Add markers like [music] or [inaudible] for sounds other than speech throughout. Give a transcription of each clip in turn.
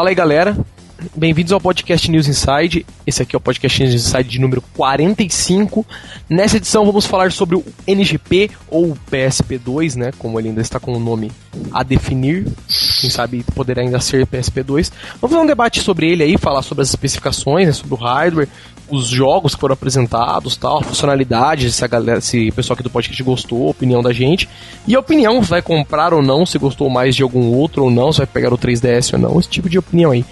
Fala aí, galera. Bem-vindos ao podcast News Inside. Esse aqui é o podcast News Inside de número 45. Nessa edição vamos falar sobre o NGP ou PSP2, né? Como ele ainda está com o nome a definir. Quem sabe poderá ainda ser PSP2. Vamos fazer um debate sobre ele aí, falar sobre as especificações, né, sobre o hardware, os jogos que foram apresentados, tal, funcionalidades, se a galera, se o pessoal aqui do podcast gostou, a opinião da gente. E a opinião, se vai comprar ou não, se gostou mais de algum outro ou não, se vai pegar o 3DS ou não, esse tipo de opinião aí.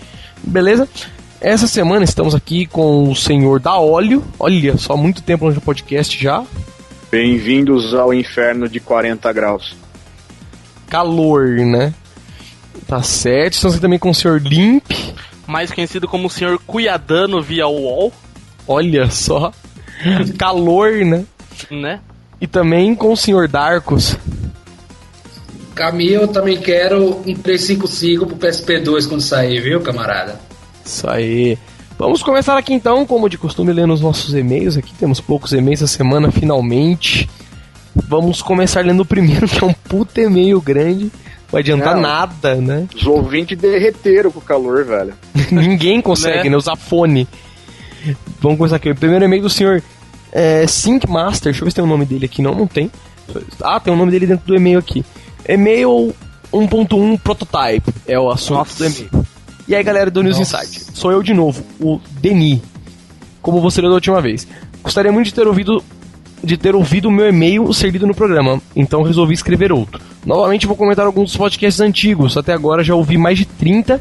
Beleza? Essa semana estamos aqui com o senhor da óleo. Olha, só muito tempo no podcast já. Bem-vindos ao inferno de 40 graus. Calor, né? Tá certo. Estamos aqui também com o senhor Limp. Mais conhecido como o senhor Cuiadano via UOL. Olha só. Calor, né? Né? E também com o senhor Darkos. Camille, eu também quero um 355 pro PSP2 quando sair, viu, camarada? Isso aí. Vamos começar aqui então, como de costume, lendo os nossos e-mails. Aqui temos poucos e-mails essa semana, finalmente. Vamos começar lendo o primeiro, [laughs] que é um puta e-mail grande. Não vai adiantar Não. nada, né? Os ouvintes derreteram com o calor, velho. [laughs] Ninguém consegue, Né? né? Usar fone. Vamos começar aqui. O primeiro e-mail do senhor é, Sync Master. Deixa eu ver se tem o nome dele aqui. Não, não tem. Ah, tem o nome dele dentro do e-mail aqui. E-mail 1.1 Prototype é o assunto Nossa. do e-mail. E aí, galera do News Nossa. Insight. Sou eu de novo, o Denis. Como você leu da última vez. Gostaria muito de ter ouvido de ter ouvido o meu e-mail ser lido no programa, então resolvi escrever outro. Novamente vou comentar alguns dos podcasts antigos, até agora já ouvi mais de 30,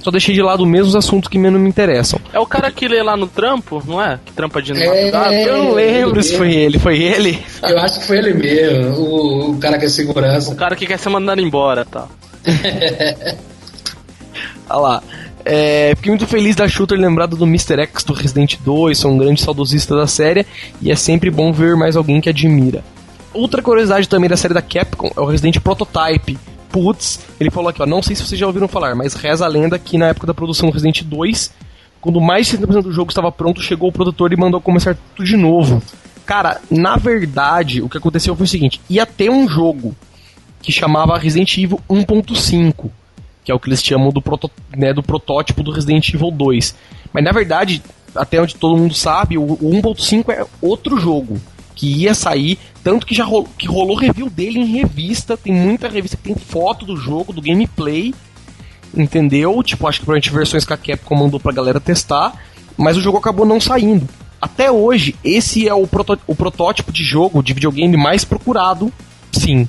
só deixei de lado mesmo os assuntos que menos me interessam. É o cara que lê lá no trampo, não é? Que trampa de É. Eu não lembro se foi ele, foi ele? Eu acho que foi ele mesmo, o, o cara que é segurança. O cara que quer ser mandado embora, tá? [laughs] Olha lá. É, fiquei muito feliz da Shooter lembrado do Mr. X do Resident 2, sou um grande saudosista da série e é sempre bom ver mais alguém que admira. Outra curiosidade também da série da Capcom é o Resident Prototype. Putz, ele falou aqui, ó, não sei se vocês já ouviram falar, mas reza a lenda que na época da produção do Resident 2, quando mais de 70% do jogo estava pronto, chegou o produtor e mandou começar tudo de novo. Cara, na verdade, o que aconteceu foi o seguinte, ia ter um jogo que chamava Resident Evil 1.5 que é o que eles chamam do, proto, né, do protótipo do Resident Evil 2. Mas na verdade, até onde todo mundo sabe, o, o 1.5 é outro jogo que ia sair, tanto que já rolou, que rolou review dele em revista, tem muita revista que tem foto do jogo, do gameplay, entendeu? Tipo, acho que provavelmente versões que a Capcom mandou pra galera testar, mas o jogo acabou não saindo. Até hoje, esse é o, proto, o protótipo de jogo, de videogame mais procurado, sim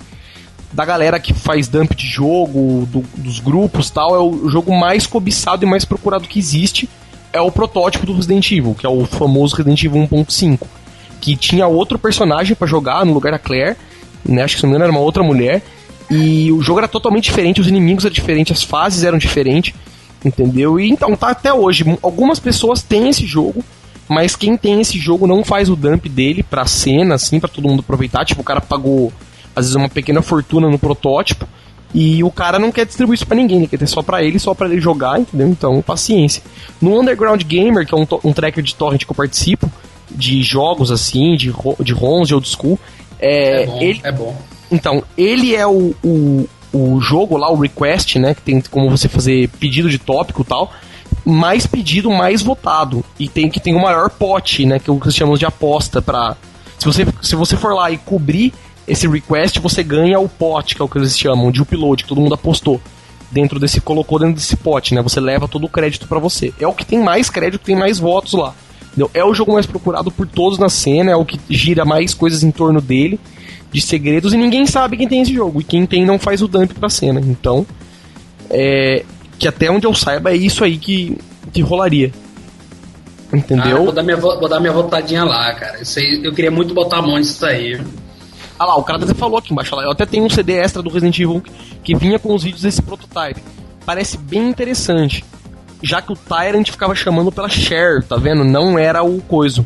da galera que faz dump de jogo, do- dos grupos tal, é o jogo mais cobiçado e mais procurado que existe. É o protótipo do Resident Evil, que é o famoso Resident Evil 1.5. Que tinha outro personagem pra jogar no lugar da Claire, né? Acho que se não me engano era uma outra mulher. E o jogo era totalmente diferente, os inimigos eram diferentes, as fases eram diferentes, entendeu? E então tá até hoje. Algumas pessoas têm esse jogo, mas quem tem esse jogo não faz o dump dele pra cena, assim, pra todo mundo aproveitar. Tipo, o cara pagou às vezes uma pequena fortuna no protótipo e o cara não quer distribuir isso pra ninguém, ele quer ter só pra ele, só pra ele jogar, entendeu? Então, paciência. No Underground Gamer, que é um, um tracker de torrent que eu participo, de jogos assim, de, de ROMs, de old school, é, É bom, ele, é bom. então, ele é o, o, o jogo lá, o request, né? Que tem como você fazer pedido de tópico e tal. Mais pedido, mais votado. E tem que tem o maior pote, né? Que é o que eles chamam de aposta pra. Se você, se você for lá e cobrir esse request, você ganha o pote, que é o que eles chamam de upload, que todo mundo apostou. Dentro desse, colocou dentro desse pote, né? Você leva todo o crédito pra você. É o que tem mais crédito, que tem mais votos lá. Entendeu? É o jogo mais procurado por todos na cena, é o que gira mais coisas em torno dele, de segredos, e ninguém sabe quem tem esse jogo. E quem tem não faz o dump pra cena. Então, é. Que até onde eu saiba é isso aí que, que rolaria. Ah, Entendeu? vou, dar minha, vo- vou dar minha votadinha lá, cara. Isso aí, eu queria muito botar a mão nisso aí. Ah lá, o cara até falou aqui embaixo lá. Eu até tenho um CD extra do Resident Evil que vinha com os vídeos desse prototype. Parece bem interessante. Já que o Tyrant ficava chamando pela Cher, tá vendo? Não era o coiso.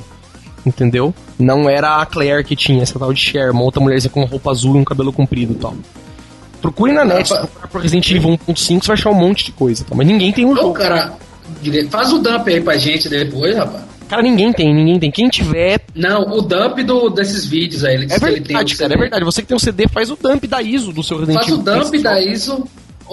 Entendeu? Não era a Claire que tinha essa tal de Cher, uma outra mulherzinha com uma roupa azul e um cabelo comprido e tal. Procure na net, Rapaz. procurar por Resident Evil 1.5, você vai achar um monte de coisa, tá? Mas ninguém tem um Ô, jogo. cara, faz o dump aí pra gente depois, rapaz. Cara, ninguém tem, ninguém tem. Quem tiver. Não, o dump do, desses vídeos aí. Ele É disse que ele tem verdade, o cara, é verdade. Você que tem o CD, faz o dump da ISO do seu Resident Faz o Evil. dump da ISO.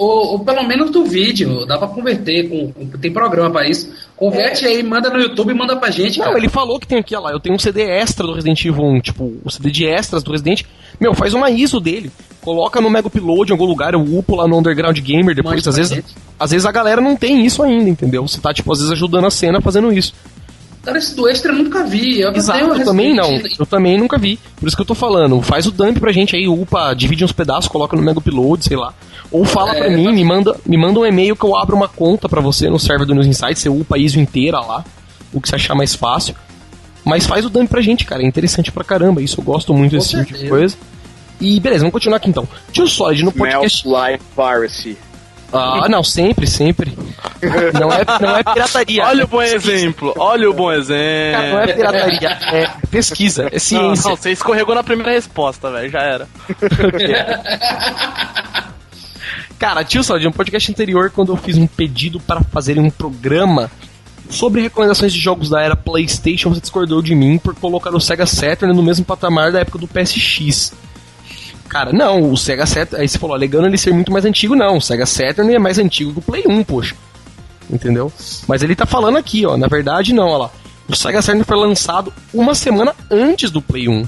Ou, ou pelo menos do vídeo, dá pra converter, com, com- tem programa pra isso. Converte aí, manda no YouTube manda pra gente, Não, cara. ele falou que tem aqui, ó lá, eu tenho um CD extra do Resident Evil 1, tipo, o CD de extras do Resident. Meu, faz uma ISO dele. Coloca no Mega Upload em algum lugar, eu upo lá no Underground Gamer depois. Mande Às vezes, gente. às vezes a galera não tem isso ainda, entendeu? Você tá, tipo, às vezes ajudando a cena fazendo isso. Cara, esse do extra eu nunca vi. Eu Exato, eu também não. Eu também nunca vi. Por isso que eu tô falando. Faz o dump pra gente aí, upa, divide uns pedaços, coloca no Mega Upload, sei lá. Ou fala É, pra mim, me manda, me manda um e-mail que eu abro uma conta pra você no server do News Insights, você upa ISO inteira lá, o que você achar mais fácil. Mas faz o dump pra gente, cara. É interessante pra caramba. Isso eu gosto muito desse tipo de coisa. E beleza, vamos continuar aqui então. Tio Solid, no podcast. Smells like piracy. Ah, não, sempre, sempre. Não é, não é [laughs] pirataria. Olha o bom exemplo, olha o bom Cara, não é exemplo. pirataria, é pesquisa, é Não, ciência. não, você escorregou na primeira resposta, velho, já era. [laughs] Cara, tio Solid, no podcast anterior, quando eu fiz um pedido para fazerem um programa sobre recomendações de jogos da era PlayStation, você discordou de mim por colocar o Sega Saturn no mesmo patamar da época do PSX. Cara, não, o Sega Saturn. Aí você falou, alegando ele ser muito mais antigo, não. O Sega Saturn é mais antigo que o Play 1, poxa. Entendeu? Mas ele tá falando aqui, ó. Na verdade, não, ó lá. O Sega Saturn foi lançado uma semana antes do Play 1.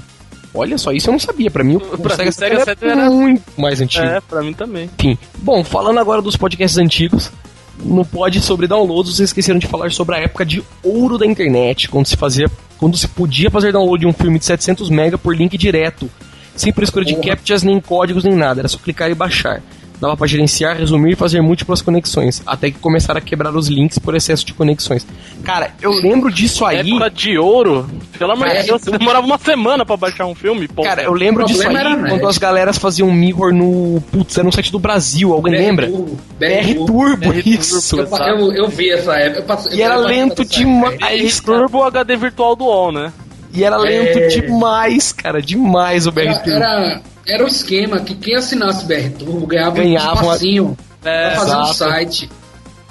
Olha só, isso eu não sabia. Pra mim, o, [laughs] Pra Sega, Sega é era- muito mais antigo. É, pra mim também. Enfim, bom, falando agora dos podcasts antigos, no pod sobre downloads, vocês esqueceram de falar sobre a época de ouro da internet, quando se fazia, quando se podia fazer download de um filme de 700 MB por link direto, sem por escolha de captchas nem códigos nem nada, era só clicar e baixar. Dava pra gerenciar, resumir e fazer múltiplas conexões, até que começaram a quebrar os links por excesso de conexões. Cara, eu lembro disso aí. Época de ouro, pelo amor de Deus, você demorava uma semana pra baixar um filme, pô. Cara, eu lembro disso aí era quando as galeras faziam mirror no. Putz, era no site do Brasil, alguém BR lembra? Turbo, BR Turbo, BR isso. Turbo, Eu, eu, eu vi essa época. Eu E era lento demais. Aí, Turbo HD virtual do UOL, né? E era lento É. demais, cara, demais o BR Turbo. era, era o esquema que quem assinasse BR Turbo ganhava, Ganhava um uma- espacinho É, pra fazer um site.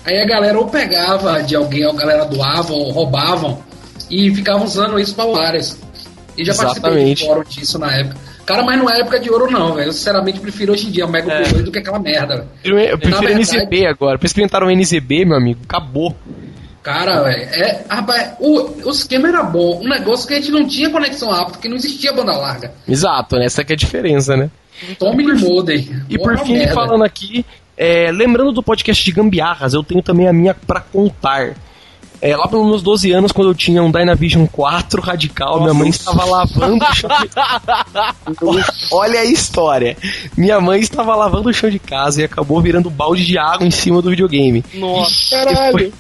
Aí a galera ou pegava de alguém, ou a galera doava, ou roubavam, e ficava usando isso pra várias. E já participei Exatamente. de fórum disso na época. Cara, mas não é época de ouro, não, velho. Eu sinceramente prefiro hoje em dia o Mega É. Do que aquela merda. velho. Eu, eu prefiro verdade- NZB agora. Pra experimentar o NZB, meu amigo, acabou. Cara, velho, é, rapaz, o, o esquema era bom. Um negócio que a gente não tinha conexão rápida, porque não existia banda larga. Exato, né? Essa que é a diferença, né? Tome de modem. E por fim, merda. falando aqui, é, lembrando do podcast de gambiarras, eu tenho também a minha pra contar. É, lá pelos meus 12 anos, quando eu tinha um Dynavision 4 radical, minha mãe estava lavando o chão de... [laughs] Olha a história. Minha mãe estava lavando o chão de casa e acabou virando balde de água em cima do videogame. Nossa, Caralho.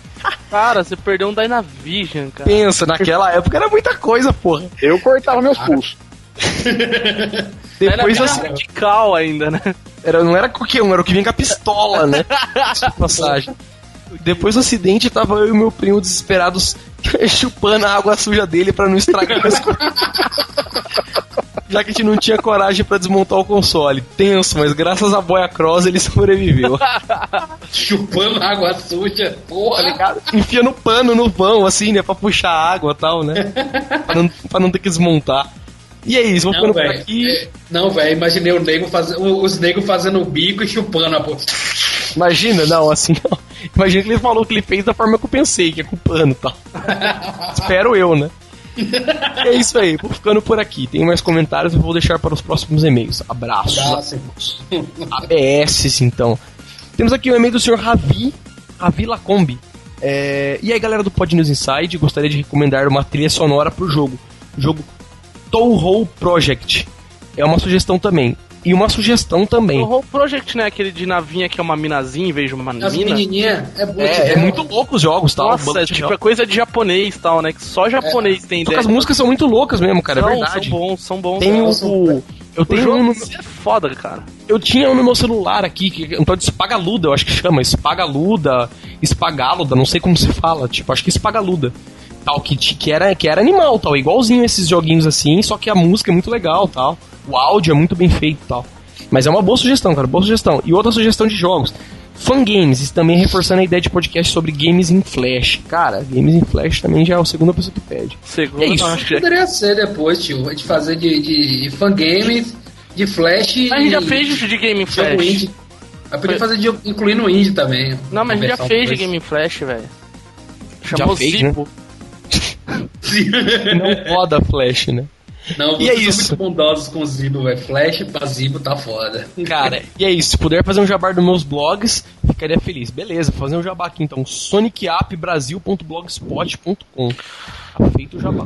Cara, você perdeu um Dynavision, cara. Pensa, naquela época era muita coisa, porra. Eu cortava meus pulsos. [laughs] Depois Dynavision assim, radical ainda, né? era, não era qualquer um, era o que vinha com a pistola, né? [laughs] De passagem. Depois do acidente, tava eu e meu primo desesperados [laughs] chupando a água suja dele pra não estragar as coisas. Já que a gente não tinha coragem pra desmontar o console. Tenso, mas graças a Boia Cross ele [laughs] sobreviveu. Chupando água suja, Tá porra. ligado? Enfia no pano, no vão, assim, né? Pra puxar água e tal, né? Pra não, pra não ter que desmontar. E é isso, vou ficando por aqui. é, Não, velho, imaginei o nego faz... os negros fazendo o bico e chupando a porra. Imagina, não, assim, [laughs] não. Imagina que ele falou que ele fez da forma que eu pensei, que é com pano e tal. [laughs] Espero eu, né? É isso aí, vou ficando por aqui. Tem mais comentários, eu vou deixar para os próximos e-mails. Abraços. Abraço. ABS, então. Temos aqui o e-mail do senhor Ravi, Ravi Lacombe. É, e aí, galera do Pod News Inside, gostaria de recomendar uma trilha sonora pro jogo. O jogo Touhou Project. É uma sugestão também. E uma sugestão também. O Whole Project, né? Aquele de navinha que é uma minazinha em vez de uma As mina. menininhas é muito É, é muito louco os jogos, tal. Nossa, é, tipo, é coisa de japonês tal, né? Que só japonês tem Só que ideia. as músicas são muito loucas mesmo, cara, é São- verdade. São bons, são bons. Tem o, Nossa, o- eu tenho jogo um no, é foda, cara. eu tinha um no meu celular aqui, que é um tal de Spagaluda, eu acho que chama, Spagaluda, Spagaluda, não sei como se fala, tipo, acho que Spagaluda. Tal, que, que, era, que era animal, tal, igualzinho esses joguinhos assim, só que a música é muito legal, tal. O áudio é muito bem feito, tal. Mas é uma boa sugestão, cara, boa sugestão. E outra sugestão de jogos. Fangames, isso também reforçando a ideia de podcast sobre games em Flash. Cara, games em Flash também já é a segunda pessoa que pede. Segundo, É isso. acho que. Poderia ser depois, tio. A gente fazer de, de fangames, de flash A gente já e fez de Game jogo Flash. indie. Aí podia fazer de, incluindo o indie também. Não, mas a gente já fez de. Game Flash, velho. Chamou fez, Zipo. [laughs] Não roda Flash, né? Não, E é são isso. muito bondosos com o Zibo, velho. Flash pra Zibo tá foda. Cara, e é isso. Se puder fazer um jabá dos meus blogs, ficaria feliz. Beleza, vou fazer um jabá aqui então. sonicappbrasil.blogspot.com Tá feito o jabá.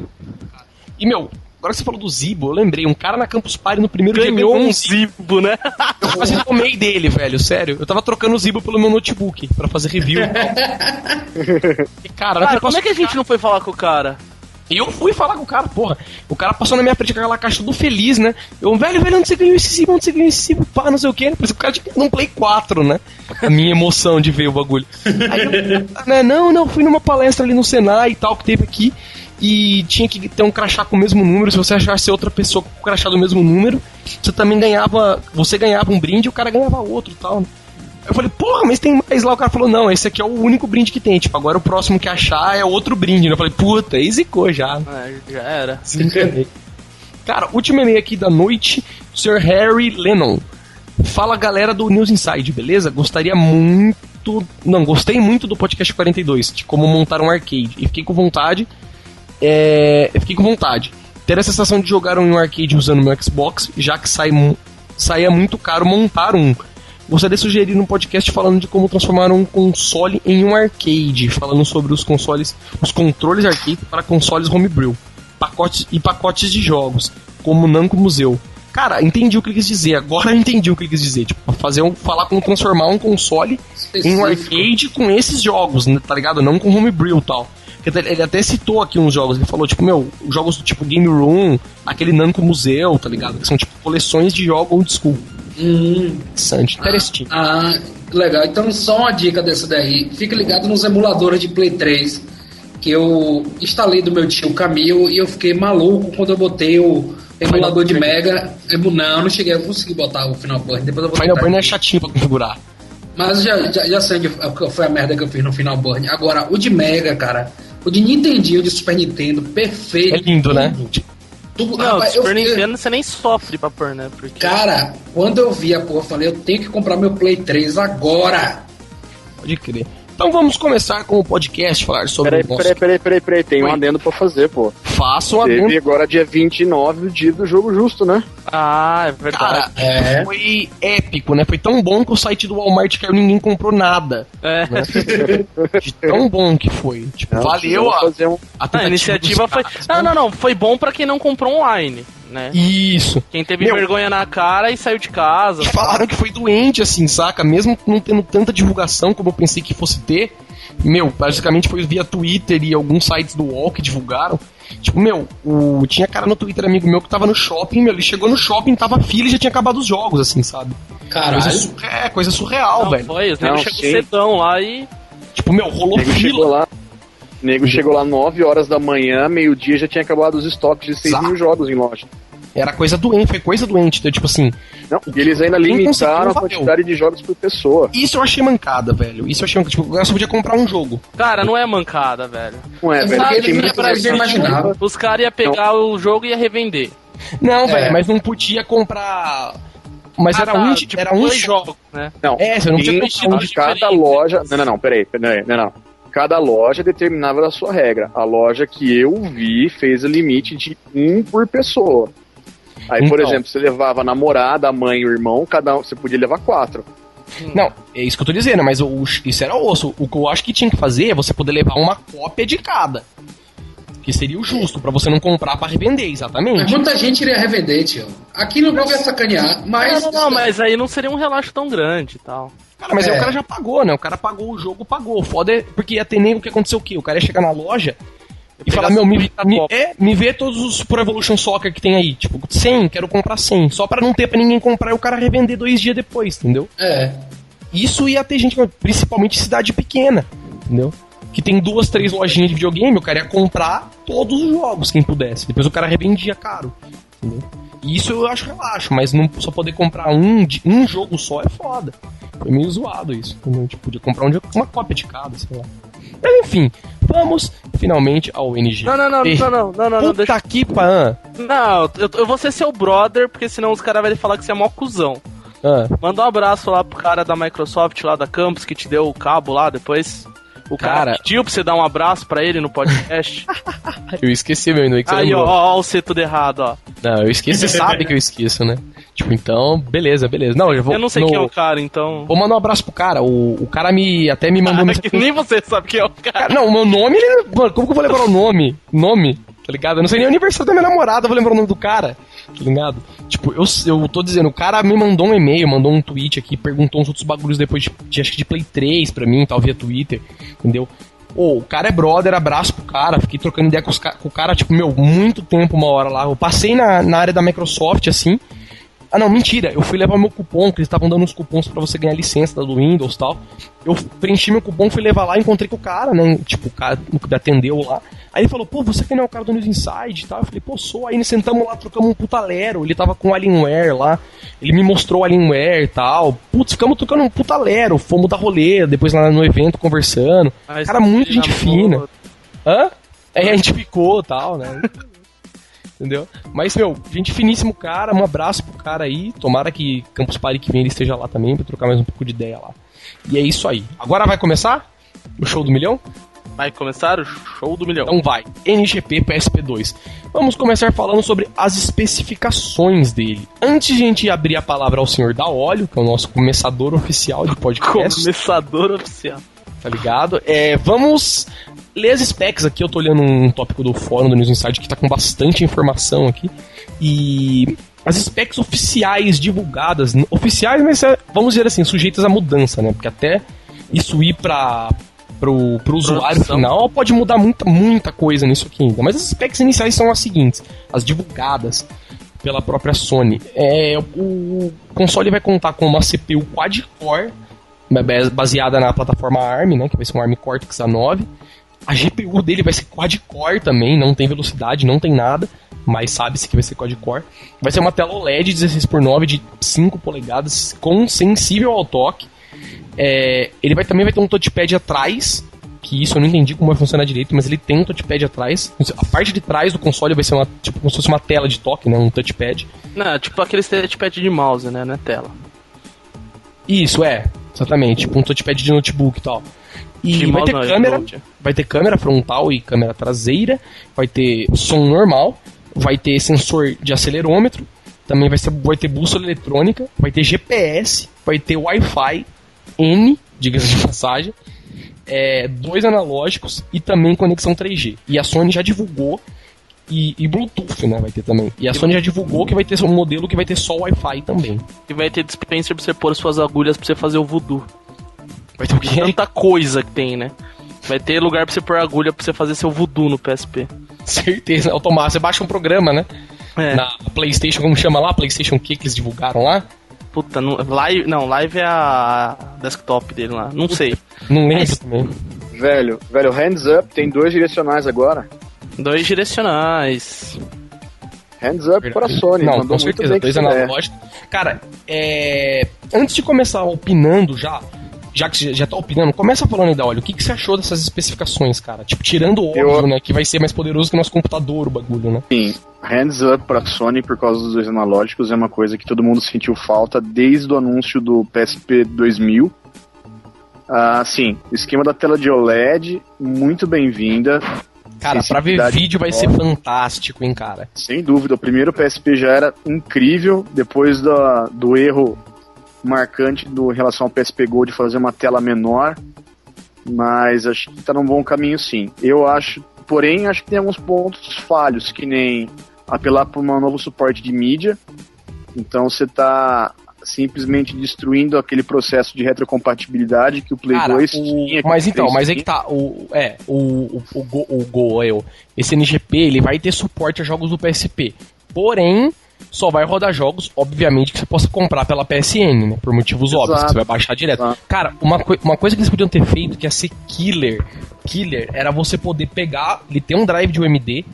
E meu, agora que você falou do Zibo, eu lembrei, um cara na Campus Party no primeiro dia Ganhou ganhou um Zipo, né? [laughs] Eu quase tomei dele, velho, sério. Eu tava trocando o Zibo pelo meu notebook pra fazer review [laughs] e cara, Cara, como é que a gente não foi falar com o cara? E eu fui falar com o cara, porra. O cara passou na minha frente com aquela caixa tudo feliz, né? Eu, velho, velho, onde você ganhou esse Zibo? Onde você ganhou esse Zibo? Pá, não sei o quê. Parece que o cara tinha um Play 4, né? A minha emoção de ver o bagulho. Aí eu, [laughs] né, não, não, fui numa palestra ali no Senai e tal, que teve aqui. E tinha que ter um crachá com o mesmo número. Se você achasse outra pessoa com o crachá do mesmo número, você também ganhava. Você ganhava um brinde e o cara ganhava outro tal, né? Eu falei, porra, mas tem mais lá. O cara falou, não, esse aqui é o único brinde que tem. Tipo, agora o próximo que achar é outro brinde. né? Eu falei, puta, aí zicou já. É, já era. Desencanei. Cara, último e-mail aqui da noite, Sr. Harry Lennon. Fala galera do News Inside, beleza? Gostaria muito. Não, gostei muito do podcast 42, de como montar um arcade. E fiquei com vontade. É, eu fiquei com vontade. Ter a sensação de jogar um arcade usando meu Xbox, já que sai, mu- saía muito caro montar um. Gostaria de sugerir um podcast falando de como transformar um console em um arcade, falando sobre os consoles, os controles arcade para consoles homebrew, pacotes e pacotes de jogos, como Namco Museu. Cara, entendi o que ele quis dizer. Agora eu entendi o que ele quis dizer. Tipo, fazer um, falar como transformar um console em um Específico. arcade com esses jogos, né, tá ligado? Não com homebrew e tal. Ele até citou aqui uns jogos. Ele falou, tipo, meu, jogos do tipo Game Room, aquele Namco Museu, tá ligado? Que são tipo coleções de jogos old school. Hum, Interessante, interessante. ah, legal. Então, só uma dica dessa daí. Fica ligado nos emuladores de Play 3. Que eu instalei do meu tio Camil e eu fiquei maluco quando eu botei o emulador de Mega. Não, não cheguei a conseguir botar o Final Burn. Depois eu vou Final. Burn é chatinho pra configurar. Mas já, já, já sei onde foi a merda que eu fiz no Final Burn. Agora, o de Mega, cara. O de Nintendinho, de Super Nintendo, perfeito. É lindo, né? Tudo, Não, rapaz, eu Super fiquei- Nintendo você nem sofre pra pôr, né? Porque... Cara, quando eu vi a porra, eu falei, eu tenho que comprar meu Play 3 agora. Pode crer. Então vamos começar com o podcast, falar sobre Peraí, o nosso... peraí, peraí, peraí, peraí. Tem um Oi. adendo pra fazer, pô. Façam a Teve agora dia 29, o dia do jogo justo, né? Ah, é verdade. Cara, É. foi épico, né? Foi tão bom que o site do Walmart caiu ninguém comprou nada. É. Né? De tão bom que foi. Tipo, Não, valeu a, fazer um... a iniciativa foi. caras, Não, né? não, não. Foi bom pra quem não comprou online, né? Isso. Quem teve Meu. vergonha na cara e saiu de casa. Falaram que foi doente, assim, saca? Mesmo não tendo tanta divulgação como eu pensei que fosse ter. Meu, basicamente foi via Twitter e alguns sites do UOL que divulgaram. Tipo, meu, o... tinha cara no Twitter, amigo meu, que tava no shopping, meu, ele chegou no shopping, tava fila e já tinha acabado os jogos, assim, sabe? Caralho. Coisa, sur- é, coisa surreal, Não, velho. foi, os negros chegou cedão lá e. Tipo, meu, rolou nego chegou fila. lá. O nego chegou lá 9 horas da manhã, meio-dia já tinha acabado os estoques de 6 Exato. mil jogos em loja. Era coisa doente, foi coisa doente. Então, tipo assim, Não, e eles ainda limitaram a quantidade de jogos por pessoa. isso eu achei mancada, velho. Isso eu achei mancada. Tipo, agora só podia comprar um jogo. Cara, não é mancada, velho. Não é, velho? porque Tem eles já imaginavam. Os caras iam pegar o jogo e ia revender. Não, É. velho, mas não podia comprar. Mas Ah, era tá, um, tipo, era um dois jogo. jogos, né? Não, É, você não tinha um de cada loja. Não, não, não, peraí, peraí, não, não. Cada loja determinava a sua regra. A loja que eu vi fez o limite de um por pessoa. Aí, por Então. exemplo, você levava a namorada, a mãe e o irmão, cada um, você podia levar quatro. Não, é isso que eu tô dizendo, mas o, isso era osso. O que eu acho que tinha que fazer é você poder levar uma cópia de cada. Que seria o justo, pra você não comprar pra revender, Mas exatamente. muita gente iria revender, tio. Aqui no Brasil é sacanear, mas. Não, não, não, mas aí não seria um relaxo tão grande e tal. Cara, mas aí É. o cara já pagou, né? O cara pagou o jogo, pagou. O Foda é porque ia ter nem o que aconteceu o quê? O cara ia chegar na loja e falar, meu, me, 50 me, é, me vê todos os Pro Evolution Soccer que tem aí. Tipo, 100, quero comprar 100. Só pra não ter pra ninguém comprar e o cara revender dois dias depois, entendeu? É. Isso ia ter gente, principalmente em cidade pequena, entendeu? Que tem duas, três lojinhas de videogame, o cara ia comprar todos os jogos, quem pudesse. Depois o cara revendia caro, entendeu? E Isso eu acho relaxo, mas não só poder comprar um, um jogo só é foda. Foi meio zoado isso, entendeu? Tipo, podia comprar um uma cópia de cada, sei lá. Mas enfim, vamos finalmente ao NG. Não, não, não, não, não, não, não, não, Puta deixa. que pan. Não, eu, eu vou ser seu brother, porque senão os caras vão falar que você é mó cuzão. Ah, Manda um abraço lá pro cara da Microsoft lá da Campus que te deu o cabo lá depois. O cara, Cara- pediu pra você dar um abraço pra ele no podcast. [laughs] eu esqueci meu que você Aí, ó, ó, ó, o C tudo errado, ó. Não, eu esqueci, você sabe que eu esqueço, né? Tipo, então, beleza, beleza. Não, eu vou. Eu não sei no- quem é o cara, então. Vou mandar um abraço pro cara. O, o cara me até me mandou [laughs] Ah, mensagem. que nem você sabe quem é o cara. Cara, não, o meu nome, ele. Mano, como que eu vou lembrar o nome? Nome? Tá ligado? Eu não sei nem o aniversário da minha namorada, eu vou lembrar o nome do cara. Tá ligado? Tipo, eu, eu tô dizendo, o cara me mandou um e-mail, mandou um tweet aqui, perguntou uns outros bagulhos depois de, de acho que de Play 3 pra mim, tal, via Twitter, entendeu? Ô, o cara é brother, abraço pro cara, fiquei trocando ideia com, os com o cara, tipo, meu, muito tempo, uma hora lá. Eu passei na, na área da Microsoft, assim. Ah, não, mentira, eu fui levar meu cupom, que eles estavam dando uns cupons pra você ganhar licença do Windows e tal. Eu preenchi meu cupom, fui levar lá, encontrei com o cara, né? Tipo, o cara me atendeu lá. Aí ele falou, pô, você que não é o cara do News Inside e tal. Eu falei, pô, sou. Aí sentamos lá, trocamos um putalero. Ele tava com o Alienware lá. Ele me mostrou Alienware e tal. Putz, ficamos trocando um putalero. Fomos dar rolê, depois lá no evento conversando. Mas cara, muito você gente fina. Hã? Aí a gente ficou e tal, né? [laughs] Entendeu? Mas, meu, gente finíssimo cara, um abraço pro cara aí. Tomara que Campus Party que vem ele esteja lá também pra trocar mais um pouco de ideia lá. E é isso aí. Agora vai começar o show do milhão? Vai começar o show do milhão. Então vai, NGP PSP2. Vamos começar falando sobre as especificações dele. Antes de a gente abrir a palavra ao senhor da óleo, que é o nosso começador oficial de podcast, Começador oficial. tá ligado? É, vamos ler as specs aqui. Eu tô olhando um tópico do fórum do News Insight que tá com bastante informação aqui. E as specs oficiais divulgadas, oficiais, mas é, vamos dizer assim, sujeitas a mudança, né? Porque até isso ir para pro, pro usuário Produção. final pode mudar muita, muita coisa nisso aqui ainda. Mas as specs iniciais são as seguintes, as divulgadas pela própria Sony. É, o console vai contar com uma CPU quad-core, ba- baseada na plataforma ARM, né, que vai ser um ARM Cortex A9. A GPU dele vai ser quad-core também, não tem velocidade, não tem nada, mas sabe-se que vai ser quad-core. Vai ser uma tela OLED 16x9 de 5 polegadas, com sensível ao toque. É, ele vai, também vai ter um touchpad atrás, que isso eu não entendi como vai funcionar direito, mas ele tem um touchpad atrás. A parte de trás do console vai ser uma, tipo, como se fosse uma tela de toque, né, um touchpad. Não, tipo aquele touchpad de mouse, né? Não é tela. Isso, é, exatamente, tipo um touchpad de notebook e tal. E De vai ter não, câmera, vai ter câmera frontal e câmera traseira, vai ter som normal, vai ter sensor de acelerômetro, também vai, ser, vai ter bússola eletrônica, vai ter GPS, vai ter Wi-Fi N, diga-se de passagem, é, dois analógicos e também conexão 3G. E a Sony já divulgou e, e Bluetooth, né, vai ter também. E a Sony já divulgou que vai ter um modelo que vai ter só Wi-Fi também. E vai ter dispenser pra você pôr suas agulhas pra você fazer o voodoo. Vai ter o quê? Tanta coisa que tem, né? Vai ter lugar pra você pôr agulha pra você fazer seu voodoo no PSP. Certeza, automático. Você baixa um programa, né? É. Na PlayStation, como chama lá? PlayStation que que eles divulgaram lá? Puta, não, live, não, live é a desktop dele lá. Não sei. [laughs] Não lembro também. Velho, velho, hands up tem dois direcionais agora. Dois direcionais. Hands up para a Sony, Não, mandou com muito certeza, bem que dois é. analógicos. Cara, é... antes de começar opinando já, já que você já tá opinando, começa falando aí da olha, o que, que você achou dessas especificações, cara? Tipo, tirando o Eu- óbvio, né, que vai ser mais poderoso que o nosso computador, o bagulho, né? Sim, hands up para a Sony por causa dos dois analógicos é uma coisa que todo mundo sentiu falta desde o anúncio do PSP 2000. Ah, sim, esquema da tela de OLED, muito bem-vinda. Cara, pra ver vídeo vai ser fantástico, hein, cara? Sem dúvida, o primeiro PSP já era incrível, depois da, do erro marcante do, em relação ao PSP Gold de fazer uma tela menor, mas acho que tá num bom caminho sim. Eu acho, porém, acho que tem alguns pontos falhos, que nem apelar por um novo suporte de mídia, então você tá simplesmente destruindo aquele processo de retrocompatibilidade que o Play Cara, 2 o- tinha. mas o então, mas é que tá, o, é, o, o, o, Go, o Go, eu, esse NGP, ele vai ter suporte a jogos do PSP, porém, só vai rodar jogos, obviamente, que você possa comprar pela PSN, né, por motivos Exato. óbvios, que você vai baixar direto. Exato. Cara, uma, coi- uma coisa que eles podiam ter feito, que ia ser killer, killer, era você poder pegar, ele tem um drive de UMD,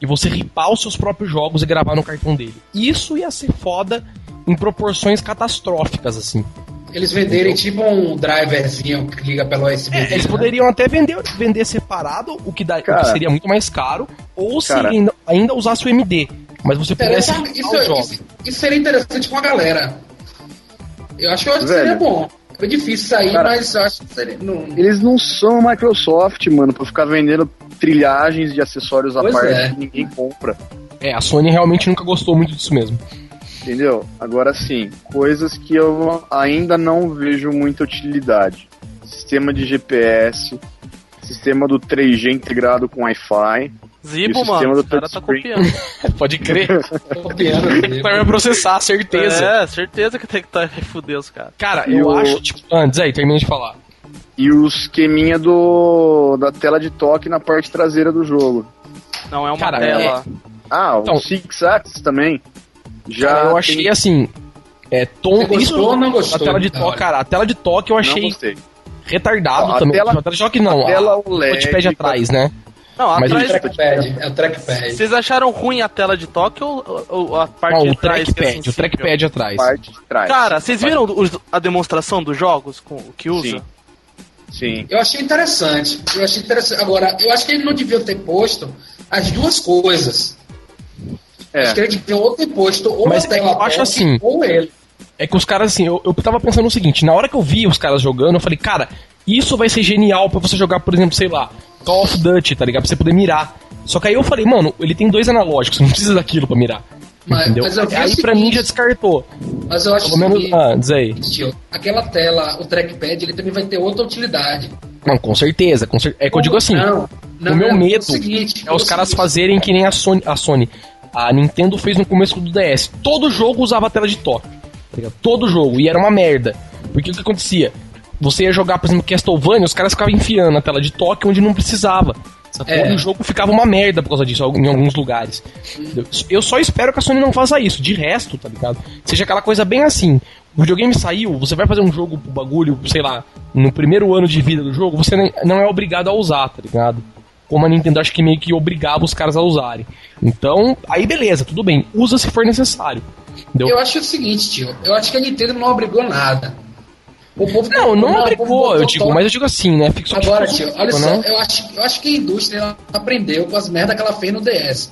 e você ripar os seus próprios jogos e gravar no cartão dele. Isso ia ser foda em proporções catastróficas, assim. Eles venderem tipo um driverzinho que liga pelo USB. É, eles poderiam até vender, vender separado, o que, dá, o que Cara. seria muito mais caro, ou se Cara. ainda, ainda usasse o MD. Mas você pudesse isso, isso, isso seria interessante com a galera. Eu acho, eu acho que seria bom. É difícil sair, Cara, mas eu acho que seria. Não... Eles não são a Microsoft, mano, pra ficar vendendo trilhagens de acessórios à Pois parte é. que ninguém compra. É, a Sony realmente nunca gostou muito disso mesmo. Entendeu? Agora sim, coisas que eu ainda não vejo muita utilidade. Sistema de GPS, sistema do 3G integrado com Wi-Fi. Zibo, o mano, o cara tá copiando. [laughs] Pode crer. Copiando? [laughs] Vai me processar, certeza. É, certeza que tem que tá [laughs] fuder os caras. Cara, eu o- acho, tipo, antes aí, termina de falar. E o esqueminha do da tela de toque na parte traseira do jogo. Não é uma Cara, tela. Ah, Então- o Six Axis também. Já Cara, eu tem- achei assim. É, tom, Você gostou ou não gostou? A tela de Da toque, cara, a tela de toque eu Não achei retardado Não, a também. tela- a tela de toque não, a tela a- o OLED touchpad com a- atrás, né? Não, Mas É o atrás. trackpad. É o trackpad. Vocês acharam ruim a tela de toque ou, ou a parte Não, de o trás? que é trackpad, o trackpad atrás. Parte de trás. Cara, vocês viram os- a demonstração dos jogos com o que usa? Sim. Sim. Eu achei interessante. Eu achei interessante. Agora, eu acho que ele não devia ter posto as duas coisas. Acho que É. ele devia ou ter posto ou Mas tela eu acho assim. ou ele. É que os caras, assim, eu, eu tava pensando no seguinte, na hora que eu vi os caras jogando, eu falei, cara, isso vai ser genial pra você jogar, por exemplo, sei lá, Call of Duty, tá ligado? Pra você poder mirar. Só que aí eu falei, mano, ele tem dois analógicos, [laughs] não precisa daquilo pra mirar. Mas- entendeu? mas aí pra seguinte- mim já descartou. Mas eu acho Pelo menos. que Ah, diz aí. aquela tela, o trackpad, ele também vai ter outra utilidade. Não, com certeza. Com cer- É que eu digo assim, Não, não, o meu não, medo o seguinte, é os o caras seguinte, fazerem que nem a Sony, a Sony. A Nintendo fez no começo do DS. Todo jogo usava tela de toque. tá? Todo jogo. E era uma merda. Porque o que acontecia? Você ia jogar, por exemplo, Castlevania, os caras ficavam enfiando a tela de toque onde não precisava. É. E o jogo ficava uma merda por causa disso em alguns lugares. Eu só espero que a Sony não faça isso. De resto, tá ligado? Seja aquela coisa bem assim. O videogame saiu, você vai fazer um jogo, o bagulho, sei lá, no primeiro ano de vida do jogo, você não é obrigado a usar, tá ligado? Como a Nintendo acho que meio que obrigava os caras a usarem. Então, aí beleza, tudo bem. Usa se for necessário. Entendeu? Eu acho o seguinte, tio. Eu acho que a Nintendo não obrigou nada. O povo Não, não o povo obrigou, eu digo, mas eu digo assim, né? Que Agora, tio, olha louco, só, né? eu acho, eu acho que a indústria aprendeu com as merdas que ela fez no DS.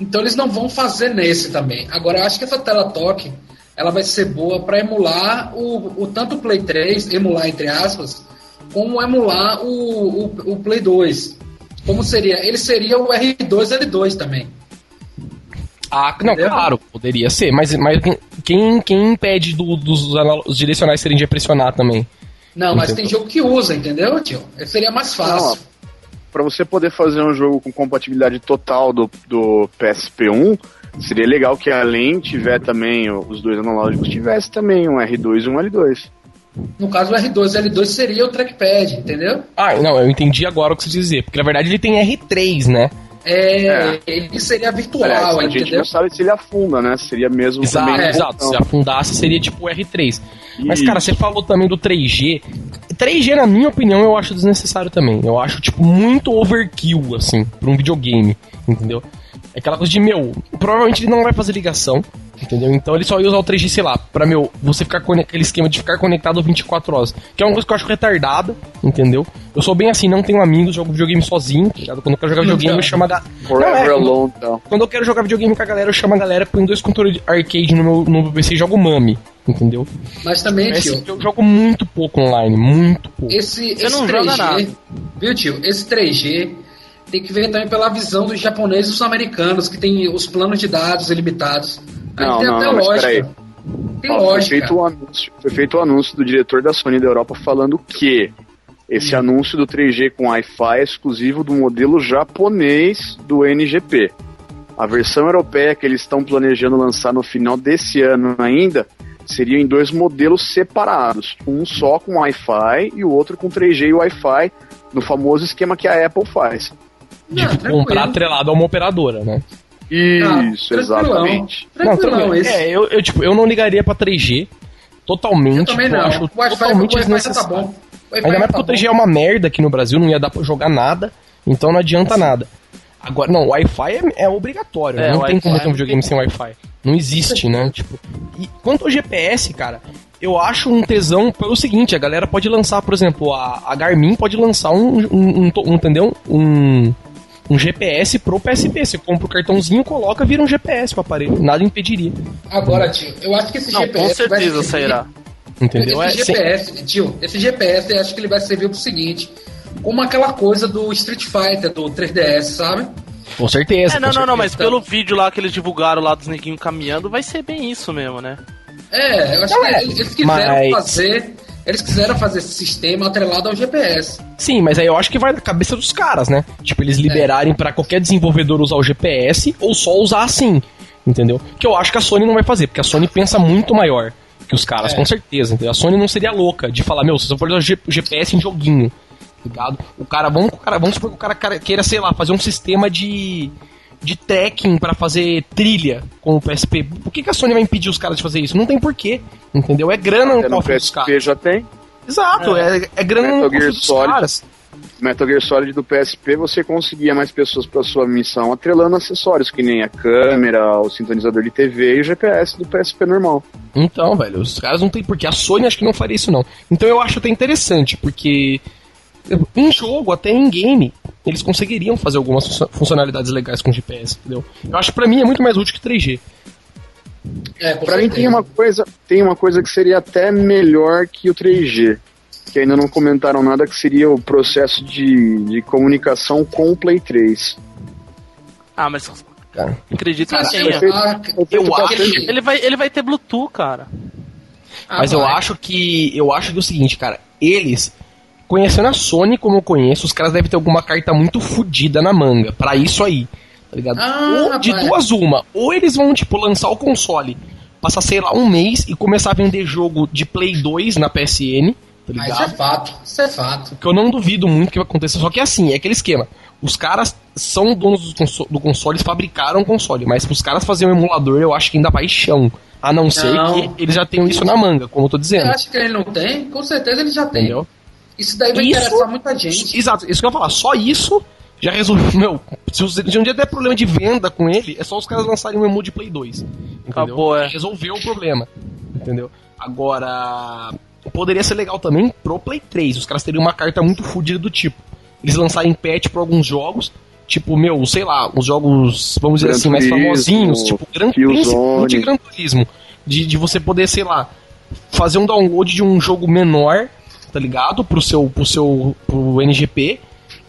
Então eles não vão fazer nesse também. Agora, eu acho que essa tela toque ela vai ser boa para emular o, o tanto o Play 3, emular entre aspas, como emular o, o, o Play 2. Como seria? Ele seria o R2 L2 também. Ah, não, Entendeu? claro, poderia ser, mas, mas quem- quem, impede do- dos direcionais serem de pressionar também? Não, mas Entendeu? tem jogo que usa, entendeu, tio? Seria mais fácil. Pra você poder fazer um jogo com compatibilidade total do, do PSP1, seria legal que além tiver também o- os dois analógicos, tivesse também um R2 e um L2. No caso, o R2 L2 seria o trackpad, entendeu? Ah, não, eu entendi agora o que você dizer, porque na verdade ele tem R3, né? É, É. ele seria virtual, Aliás, a gente entendeu? não sabe se ele afunda, né? Seria mesmo Exato, também um exato. Se afundasse seria tipo o R3. Mas, Isso. cara, você falou também do 3G. 3G, na minha opinião, eu acho desnecessário também. Eu acho, tipo, muito overkill, assim, pra um videogame, entendeu? É aquela coisa de, meu, provavelmente ele não vai fazer ligação, entendeu? Então ele só ia usar o 3G, sei lá, pra, meu, você ficar com aquele esquema de ficar conectado 24 horas. Que é uma coisa que eu acho retardada, entendeu? Eu sou bem assim, não tenho amigos, jogo videogame sozinho, tá ligado? Quando eu quero jogar videogame, eu chamo a... ga- Forever é, quando- Alone, então. quando eu quero jogar videogame com a galera, eu chamo a galera, põe dois controles de arcade no meu, no meu PC e jogo Mami, entendeu? Mas também, Esse, tio, eu jogo muito pouco online, muito pouco. esse, Você esse não 3G, joga nada. viu, tio? Esse 3G tem que ver também pela visão dos japoneses e dos americanos, que tem os planos de dados ilimitados. Aí Não, tem não, até não, lógica. Tem Ó, foi, lógica. feito um anúncio, foi feito o anúncio do diretor da Sony da Europa falando que esse Hum. anúncio do 3G com Wi-Fi é exclusivo do modelo japonês do NGP. A versão europeia que eles estão planejando lançar no final desse ano ainda seria em dois modelos separados, um só com Wi-Fi e o outro com 3G e Wi-Fi, no famoso esquema que a Apple faz. Não, Tipo, tranquilo. comprar atrelado a uma operadora, né? Isso, Ah, tranquilão. exatamente. Não, Tranquilão, tranquilo. esse. É, eu, eu, tipo, eu não ligaria pra 3G totalmente. Eu também eu não. acho O Wi-Fi, totalmente o Wi-Fi tá bom. Ainda mais já porque o tá 3G bom. é uma merda aqui no Brasil, não ia dar pra jogar nada, então não adianta nada. Agora, não, Wi-Fi é, é obrigatório, É, não tem como ter um não videogame sem Wi-Fi. Não existe, né? Tipo, e quanto ao GPS, cara, eu acho um tesão pelo seguinte, a galera pode lançar, por exemplo, a, a Garmin pode lançar um, um, um, um, entendeu? Um, um GPS pro PSP. Você compra o cartãozinho, coloca, vira um GPS pro aparelho. Nada impediria. Agora, tio, eu acho que esse Não, GPS com certeza servir, sairá. Entendeu? Esse É, GPS, tio, esse GPS eu acho que ele vai servir pro seguinte, como aquela coisa do Street Fighter, do 3DS, sabe? com certeza. É, não, com não, não, mas certeza. pelo vídeo lá que eles divulgaram lá dos neguinhos caminhando, vai ser bem isso mesmo, né? É, eu acho Não, que é, eles eles quiseram mas- fazer. Eles quiseram fazer esse sistema atrelado ao GPS. Sim, mas aí eu acho que vai da cabeça dos caras, né? Tipo, eles liberarem pra qualquer desenvolvedor usar o GPS ou só usar assim, entendeu? Que eu acho que a Sony não vai fazer, porque a Sony pensa muito maior que os caras, É. com certeza. Entendeu? A Sony não seria louca de falar, meu, você só pode usar G- GPS em joguinho, ligado? O cara, vamos, o cara, vamos supor que o cara queira, sei lá, fazer um sistema de de tracking pra fazer trilha com o PSP. Por que, que a Sony vai impedir os caras de fazer isso? Não tem porquê, entendeu? É grana no no cofre dos PSP caras. já tem. Exato, é, é grana no Metal cofre Gear dos Solid. caras. Metal Gear Solid do PSP você conseguia mais pessoas pra sua missão atrelando acessórios, que nem a câmera, o sintonizador de TV e o GPS do PSP normal. Então, velho, os caras não tem porquê. A Sony acho que não faria isso, não. Então eu acho até interessante, porque em jogo, até em game, eles conseguiriam fazer algumas funcio- funcionalidades legais com GPS, entendeu? Eu acho que pra mim é muito mais útil que 3G. É, Pra mim tem uma coisa, tem uma coisa que seria até melhor que o 3G, que ainda não comentaram nada, que seria o processo de, de comunicação com o Play 3. Ah, mas Cara. acredito que Cara, eu acho- bastante- Ele vai, ele vai ter Bluetooth, cara. ah, Mas eu vai. acho que. Eu acho que é o seguinte, cara, eles. Conhecendo a Sony como eu conheço, os caras devem ter alguma carta muito fodida na manga. Pra isso aí. Tá ligado? Ah, ou de rapaz. duas uma. Ou eles vão, tipo, lançar o console, passar, sei lá, um mês e começar a vender jogo de Play 2 na PSN. Tá Ah, isso ligado? é fato, isso é fato. que eu não duvido muito que vai acontecer. Só que é assim, é aquele esquema. Os caras são donos do, conso do console, eles fabricaram o console, mas os caras fazerem um emulador, eu acho que ainda vai chão. A não ser Não. que eles já tenham isso na manga, como eu tô Você dizendo. acha que ele não tem? Com certeza ele já tem. Entendeu? Isso daí vai Isso- interessar muita gente. Exato, isso que eu ia falar. Só isso já resolveu. [laughs] Meu, se um dia der problema de venda com ele, é só os caras lançarem um emu de Play 2. Entendeu? Acabou, é. Resolveu o problema. Entendeu? Agora. Poderia ser legal também pro Play 3. Os caras teriam uma carta muito fodida do tipo. Eles lançarem patch pra alguns jogos. Tipo, meu, sei lá, os jogos, vamos dizer Gran assim, mais Turismo, famosinhos, tipo Gran Killzone. principalmente Gran Turismo. De, de você poder, sei lá, fazer um download de um jogo menor, tá ligado? Pro seu, pro seu pro NGP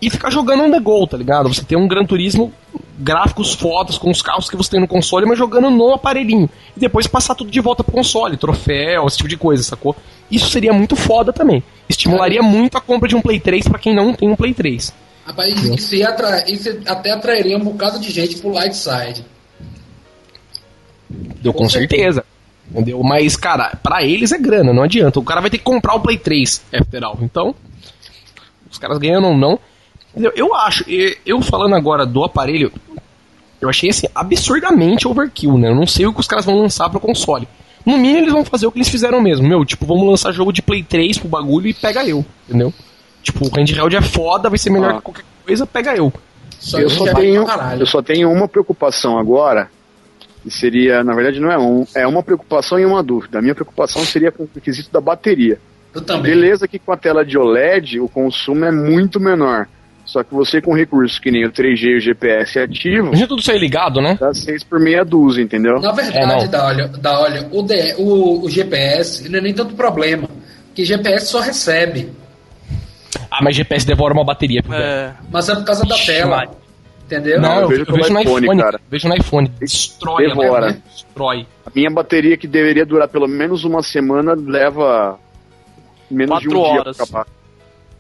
e ficar jogando on the go, tá ligado? Você tem um Gran Turismo, gráficos fotos com os carros que você tem no console, mas jogando no aparelhinho. E depois passar tudo de volta pro console, troféu, esse tipo de coisa, sacou? Isso seria muito foda também. Estimularia muito a compra de um Play 3 pra quem não tem um Play 3. Rapaz, isso, ia atra... isso até atrairia um bocado de gente pro light side. Deu com certeza. Entendeu? Mas, cara, pra eles é grana, não adianta. O cara vai ter que comprar o Play 3, after all. Então, os caras ganhando ou não. Entendeu? Eu acho, e- eu falando agora do aparelho, eu achei assim, absurdamente overkill, né? Eu não sei o que os caras vão lançar pro console. No mínimo, eles vão fazer o que eles fizeram mesmo. Meu, tipo, vamos lançar jogo de Play 3 pro bagulho e pega eu, entendeu? Tipo, o handheld é foda, vai ser melhor Ah. que qualquer coisa, pega eu. Só eu, só tenho, eu só tenho uma preocupação agora, que seria, na verdade não é um, é uma preocupação e uma dúvida. A minha preocupação seria com o requisito da bateria. Eu também. Beleza que com a tela de OLED o consumo é muito menor. Só que você com recursos que nem o 3G e o GPS ativo, Imagina tudo sair ligado, né? dá 6 por meia dúzia, entendeu? Na É, verdade, não. da olha, da olha o, D- o, o GPS não é nem tanto problema. Que GPS só recebe. Ah, mas GPS devora uma bateria. É. Mas é por causa da Ixi, tela. Maria. Entendeu? Não, eu eu, vejo eu vejo no iPhone, iPhone, cara. Vejo no iPhone. Destrói, Devora. né? Destrói. A minha bateria que deveria durar pelo menos uma semana leva menos de um Quatro dia horas. pra acabar.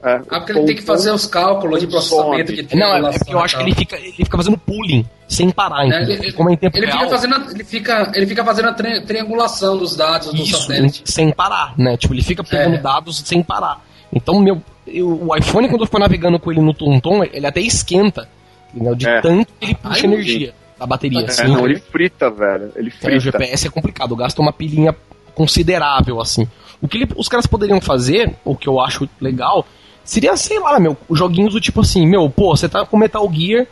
É, Ah, porque ele tem que fazer os cálculos de processamento que tem. Não, é, porque eu acho que ele fica, ele fica fazendo pooling sem parar, É, ele, Como é em tempo ele real, fica fazendo, a- ele, fica, ele fica fazendo a tri- triangulação dos dados do isso, satélite. sem parar, né? Tipo, ele fica pegando É. dados sem parar. Então, meu, eu- o iPhone, quando eu for navegando com ele no TomTom, ele até esquenta, entendeu? De É. tanto que ele puxa Ai, energia da bateria. É, assim, não, ele frita, velho. Ele É, o frita. GPS é complicado, gasta uma pilhinha considerável, assim. O que ele- os caras poderiam fazer, o que eu acho legal, seria, sei lá, meu, joguinhos do tipo assim, meu, pô, você tá com Metal Gear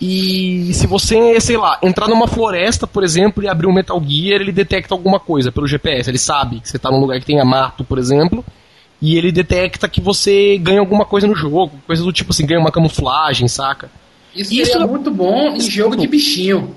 e se você, sei lá, entrar numa floresta, por exemplo, e abrir um Metal Gear, ele detecta alguma coisa pelo GPS, ele sabe que você tá num lugar que tenha mato, por exemplo, e ele detecta que você ganha alguma coisa no jogo, coisa do tipo assim, ganha uma camuflagem, saca? Isso, Isso- seria muito bom em jogo de bichinho.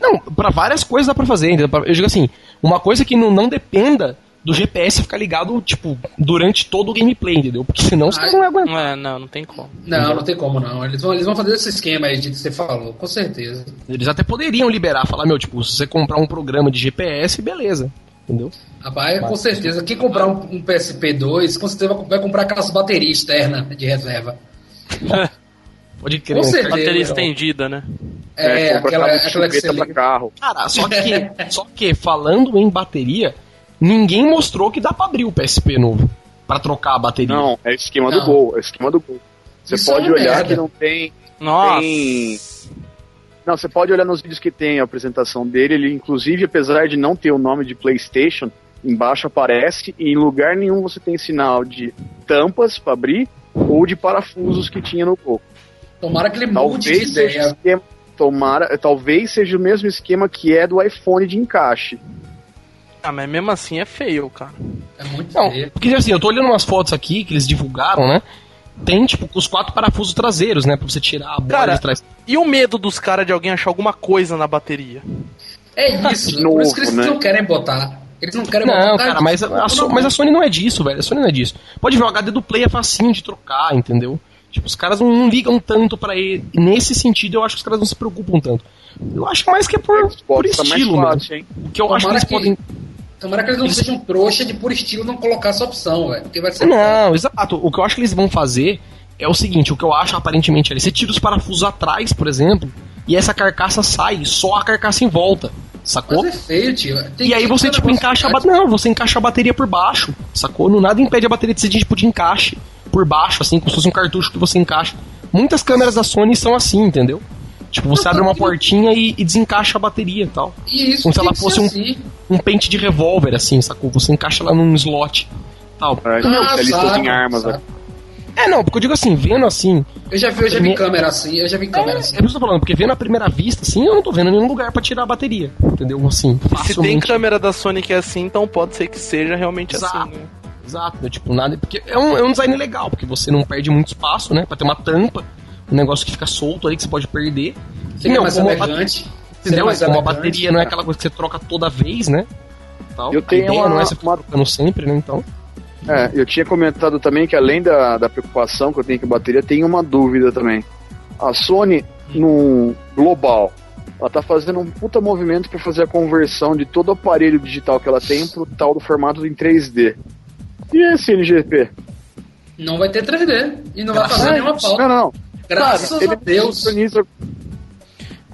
Não, pra várias coisas dá pra fazer. entendeu? Eu digo assim, uma coisa que não, não dependa do GPS ficar ligado, tipo, durante todo o gameplay, entendeu? Porque senão os Ah, caras não aguentam. Não, é, não, não tem como. Não, não tem como não. Eles vão, eles vão fazer esse esquema aí de que você falou, com certeza. Eles até poderiam liberar, falar, meu, tipo, se você comprar um programa de GPS, beleza. Entendeu? Rapaz, com certeza. Quem comprar um, um PSP 2, com certeza vai, vai comprar aquelas baterias externas de reserva. [laughs] Pode crer. Com certeza. Bateria Legal. estendida, né? É, compra aquela, cabo de aquela que você pra carro. Cara, só que, [laughs] só que, falando em bateria, ninguém mostrou que dá pra abrir o PSP novo. Pra trocar a bateria. Não, é esquema Não. do gol, é esquema do gol. Você Isso é pode uma olhar merda. que não tem. Nossa. Tem- Não, você pode olhar nos vídeos que tem a apresentação dele. Ele, inclusive, apesar de não ter o nome de PlayStation, embaixo aparece e em lugar nenhum você tem sinal de tampas pra abrir ou de parafusos que tinha no gol. Tomara que ele mude de Talvez seja, o ideia. esquema, tomara, talvez seja o mesmo esquema que é do iPhone de encaixe. Ah, mas mesmo assim é feio, cara. É muito Não, feio. porque assim, eu tô olhando umas fotos aqui que eles divulgaram, né? Tem, tipo, os quatro parafusos traseiros, né? Pra você tirar a bola Cara, de trás. E o medo dos caras de alguém achar alguma coisa na bateria? É isso, De por novo, isso que eles né? não querem botar. Eles não querem botar. Não, por causa cara, mas a, So- mas a Sony não é disso, velho. A Sony não é disso. Pode ver, o HD do Play é facinho de trocar, entendeu? Tipo, os caras não, não ligam tanto pra ele. Nesse sentido, eu acho que os caras não se preocupam tanto. Eu acho mais que é por, por Xbox tá mais estilo hein? O que eu acho que Tomara eles que- podem. Tomara que eles não sejam trouxa de por estilo não colocar essa opção, velho. Porque vai ser. Não, exato. O que eu acho que eles vão fazer é o seguinte: o que eu acho aparentemente ali, você tira os parafusos atrás, por exemplo, e essa carcaça sai, só a carcaça em volta. Sacou? Mas é feio, tio. Tem E aí você, tipo, encaixa a bateria. Não, você encaixa a bateria por baixo, sacou? Não nada impede a bateria de ser tipo de encaixe por baixo, assim, como se fosse um cartucho que você encaixa. Muitas câmeras da Sony são assim, entendeu? Tipo, você abre uma portinha e, e desencaixa a bateria e tal. E isso Como se ela fosse um- assim. Um pente de revólver, assim, sacou? Você encaixa lá num slot. Tal. É, Ah, especialistas saco, em armas. É, não, porque eu digo assim, vendo assim. Eu já vi, eu já vi Me- câmera assim, eu já vi É, câmera é assim. isso que eu tô falando, porque vendo à primeira vista, assim, eu não tô vendo nenhum lugar pra tirar a bateria. Entendeu? Assim, Se tem facilmente. câmera da Sony que é assim, então pode ser que seja realmente Exato. assim. Né? Exato, né? tipo, nada. Porque é um, é um design legal, porque você não perde muito espaço, né? Pra ter uma tampa, um negócio que fica solto ali que você pode perder. Fica Não, mais como a elegante. Entendeu? mais Como a bateria não é aquela coisa que você troca toda vez, né? Tal. Eu tenho a ideia uma- não é você uma- trocando sempre, né? Então. É, eu tinha comentado também que além da, da preocupação que eu tenho com a bateria, tem uma dúvida também. A Sony, no global, ela tá fazendo um puta movimento para fazer a conversão de todo o aparelho digital que ela tem pro tal do formato em 3D. E esse NGP? Não vai ter 3D. E não vai Graças fazer a nenhuma Não, falta. não, não. Graças Cara, a Deus. sincroniza-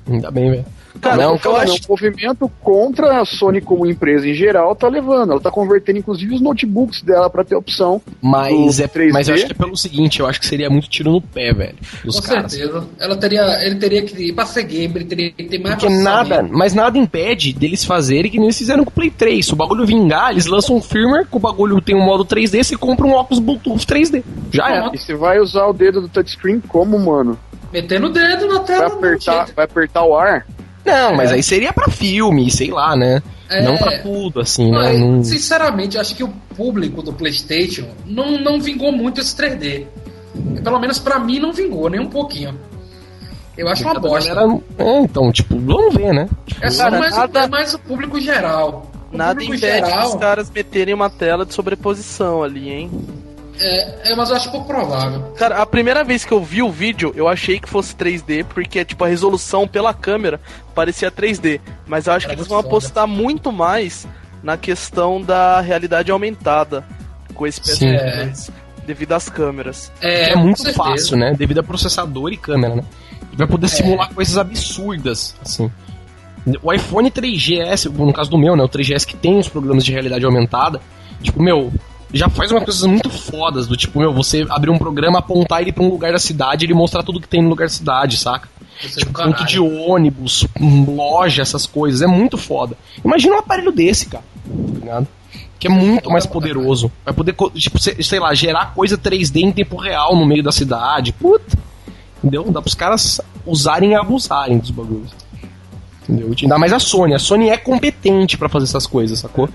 Ainda bem, velho. Cara, não, o Cara, acho. é um movimento contra a Sony como empresa em geral tá levando. Ela tá convertendo inclusive os notebooks dela para ter opção. Mas, é, 3D. mas eu acho que é pelo seguinte, eu acho que seria muito tiro no pé, velho. Dos Com caras. certeza. Ela teria, ele teria que ir pra ser gamer, ele teria que ter mais Porque nada, mas nada impede deles fazerem que nem eles fizeram com o Play 3. Se o bagulho vingar, eles lançam um firmware que o bagulho tem um modo 3D, você compra um óculos Bluetooth 3D. Já. Pronto. E você vai usar o dedo do touchscreen como, mano? Metendo o dedo na Vai tela. do apertar, vai apertar o ar? Não, mas É. aí seria pra filme, sei lá, né? É. Não pra tudo, assim, né? Mas, Não- Sinceramente, eu acho que o público do PlayStation não, não vingou muito esse 3D. Pelo menos pra mim não vingou, nem um pouquinho. Eu acho uma bosta. galera- É, então, tipo, vamos ver, né? É só Cara, mais, nada- é mais o público geral. O Nada público impede geral, os caras meterem uma tela de sobreposição ali, hein? É, é, mas eu acho pouco provável. Cara, a primeira vez que eu vi o vídeo, eu achei que fosse 3D, porque, tipo, a resolução pela câmera parecia 3D. Mas eu acho Era que eles vão foda. apostar muito mais na questão da realidade aumentada com esse Sim. PS2, devido às câmeras. É, É, muito fácil, né? Devido a processador e câmera, né? Ele vai É. poder simular coisas absurdas, assim. O iPhone 3GS, no caso do meu, né? O 3GS que tem os programas de realidade aumentada, tipo, meu, já faz umas coisas muito fodas, do tipo, meu, você abrir um programa, apontar ele pra um lugar da cidade e ele mostrar tudo que tem no lugar da cidade, saca? É Tipo, ponto de ônibus, hum, loja, essas coisas. É muito foda. Imagina um aparelho desse, cara. Tá ligado? Que é muito mais poderoso. Vai poder, tipo, se- sei lá, gerar coisa 3D em tempo real no meio da cidade. Puta. Entendeu? Dá pros caras usarem e abusarem dos bagulhos. Entendeu? Ainda mais a Sony. A Sony é competente pra fazer essas coisas, sacou?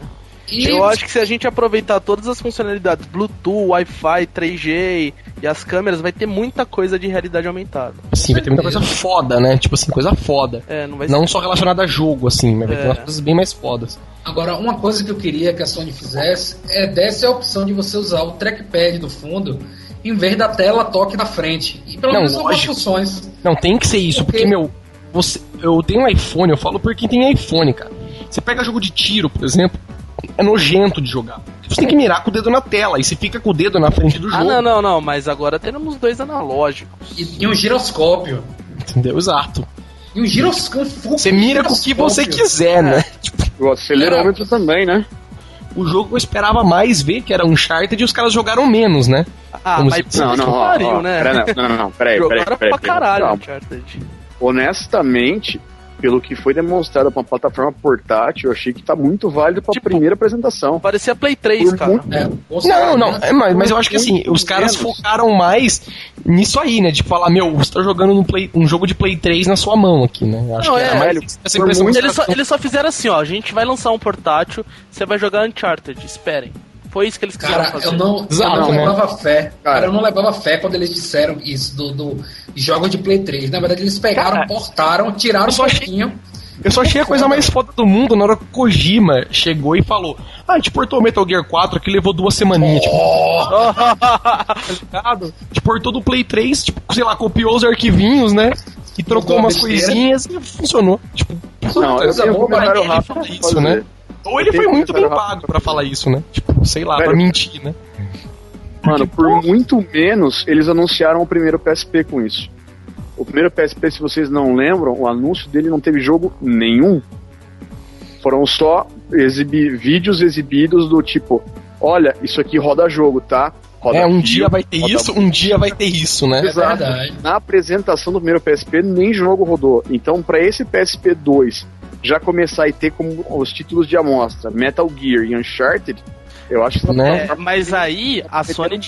E Eu acho que se a gente aproveitar todas as funcionalidades, Bluetooth, Wi-Fi, 3G e as câmeras, vai ter muita coisa de realidade aumentada. Assim, vai ter muita coisa foda, né? Tipo assim, coisa foda. É, não vai Não só relacionada a jogo, assim, mas vai ter É. umas coisas bem mais fodas. Agora, uma coisa que eu queria que a Sony fizesse é desse a opção de você usar o trackpad do fundo em vez da tela toque na frente. E pelo Não, menos algumas funções. Não, tem que ser isso, Por quê? porque, meu, você, eu tenho um iPhone, eu falo por quem tem iPhone, cara. Você pega jogo de tiro, por exemplo, é nojento de jogar. Você tem que mirar com o dedo na tela, e você fica com o dedo na frente do jogo. Ah, não, não, não, mas agora temos dois analógicos. E, e um giroscópio. Entendeu? Exato. E um giroscópio. Você mira com o que você quiser, né? [laughs] Tipo, O acelerômetro também, né? o jogo eu esperava mais ver, que era Uncharted, e os caras jogaram menos, né? Ah, Como mas se- Não, não, ó, pariu, ó, né? pera, não, não, não, não, peraí, [laughs] peraí, Jogaram peraí, pra peraí, caralho. Uncharted. Honestamente, pelo que foi demonstrado pra uma plataforma portátil, eu achei que tá muito válido pra Tipo, primeira apresentação. Parecia Play 3, Por cara. muito- É, Não, não, é, mas, mas eu acho que assim, os caras focaram mais nisso aí, né? De falar, meu, você tá jogando play, um jogo de Play 3 na sua mão aqui, né? Eu acho Não, que era é, mais essa impressão muito- Eles só, eles só fizeram assim, ó, a gente vai lançar um portátil, você vai jogar Uncharted, esperem. Foi isso que eles quiseram Cara, fazer. eu não, eu Exato, não né? levava fé. Cara. Eu não levava fé quando eles disseram isso do, do jogo de Play 3. Na verdade, eles pegaram, Cara, portaram, tiraram eu só achei- pouquinho. Eu só achei a coisa mais foda do mundo na hora que o Kojima chegou e falou: Ah, a gente portou o Metal Gear 4 que levou duas semaninhas, tipo, tá ligado? [laughs] A gente portou do Play 3, tipo, sei lá, copiou os arquivinhos, né? E trocou umas besteira. coisinhas e funcionou. Tipo, Não, eu comentário ele rápido fala pra isso, fazer. né? Ou ele foi muito bem pago pra falar isso, né? Tipo, sei lá, pra Velho, mentir, né? Mano, por muito menos, eles anunciaram o primeiro PSP com isso. O primeiro PSP, se vocês não lembram, o anúncio dele não teve jogo nenhum. Foram só exibi vídeos exibidos do tipo: olha, isso aqui roda jogo, tá? Roda É, um fio, dia vai ter isso, um dia vai ter isso, né? É Exato. verdade. Na apresentação do primeiro PSP, nem jogo rodou. Então, pra esse PSP 2 já começar e ter como os títulos de amostra Metal Gear e Uncharted, eu acho que Né? plataforma É, mas aí a Sony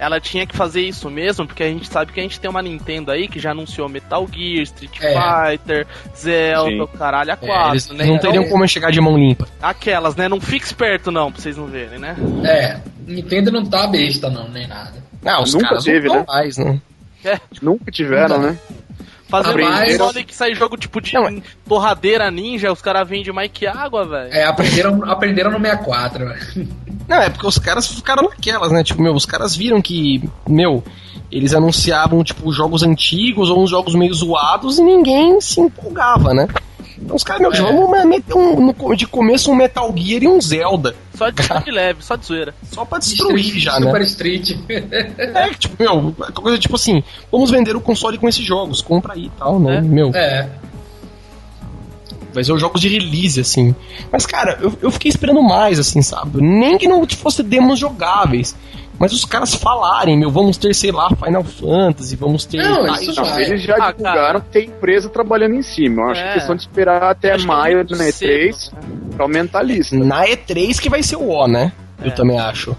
ela tinha que fazer isso mesmo, porque a gente sabe que a gente tem uma Nintendo aí que já anunciou Metal Gear, Street É. Fighter, Zelda, Sim. o caralho, a É, 4, eles né? não Então, teriam como chegar de mão limpa. Aquelas, né? Não fique esperto não, pra vocês não verem, né? É, Nintendo não tá besta, não, nem nada. Ah, os Nunca caras teve, não né? mais, né? nunca tiveram, Nunca. né? Fazendo Rapaz. isso, olha que sai jogo tipo de Não, torradeira ninja, os caras vendem mais que água, velho. É, aprenderam, aprenderam no 64, velho. Não, é porque os caras ficaram naquelas, né? Tipo, meu, os caras viram que, meu, eles anunciavam, tipo, jogos antigos ou uns jogos meio zoados e ninguém se empolgava, né? Então os caras, meu, É. vamos meter um, no- de começo um Metal Gear e um Zelda. Só de, de leve, só de zoeira. Só pra destruir Street, já, Super né? Street. É, tipo, meu, coisa tipo assim, vamos vender o console com esses jogos, compra aí e tal, né? É. Meu, é. vai ser os jogos de release, assim. Mas, cara, eu, eu fiquei esperando mais, assim, sabe? Nem que não fosse demos jogáveis. Mas os caras falarem, meu, vamos ter, sei lá, Final Fantasy, vamos ter. Não, isso Não, eles já Ah, divulgaram cara. que tem empresa trabalhando em cima. Eu acho É. que é questão de esperar até Acho é maio muito na E3 cedo, né? pra aumentar a lista. Na E3 que vai ser o O, né? Eu É. também acho.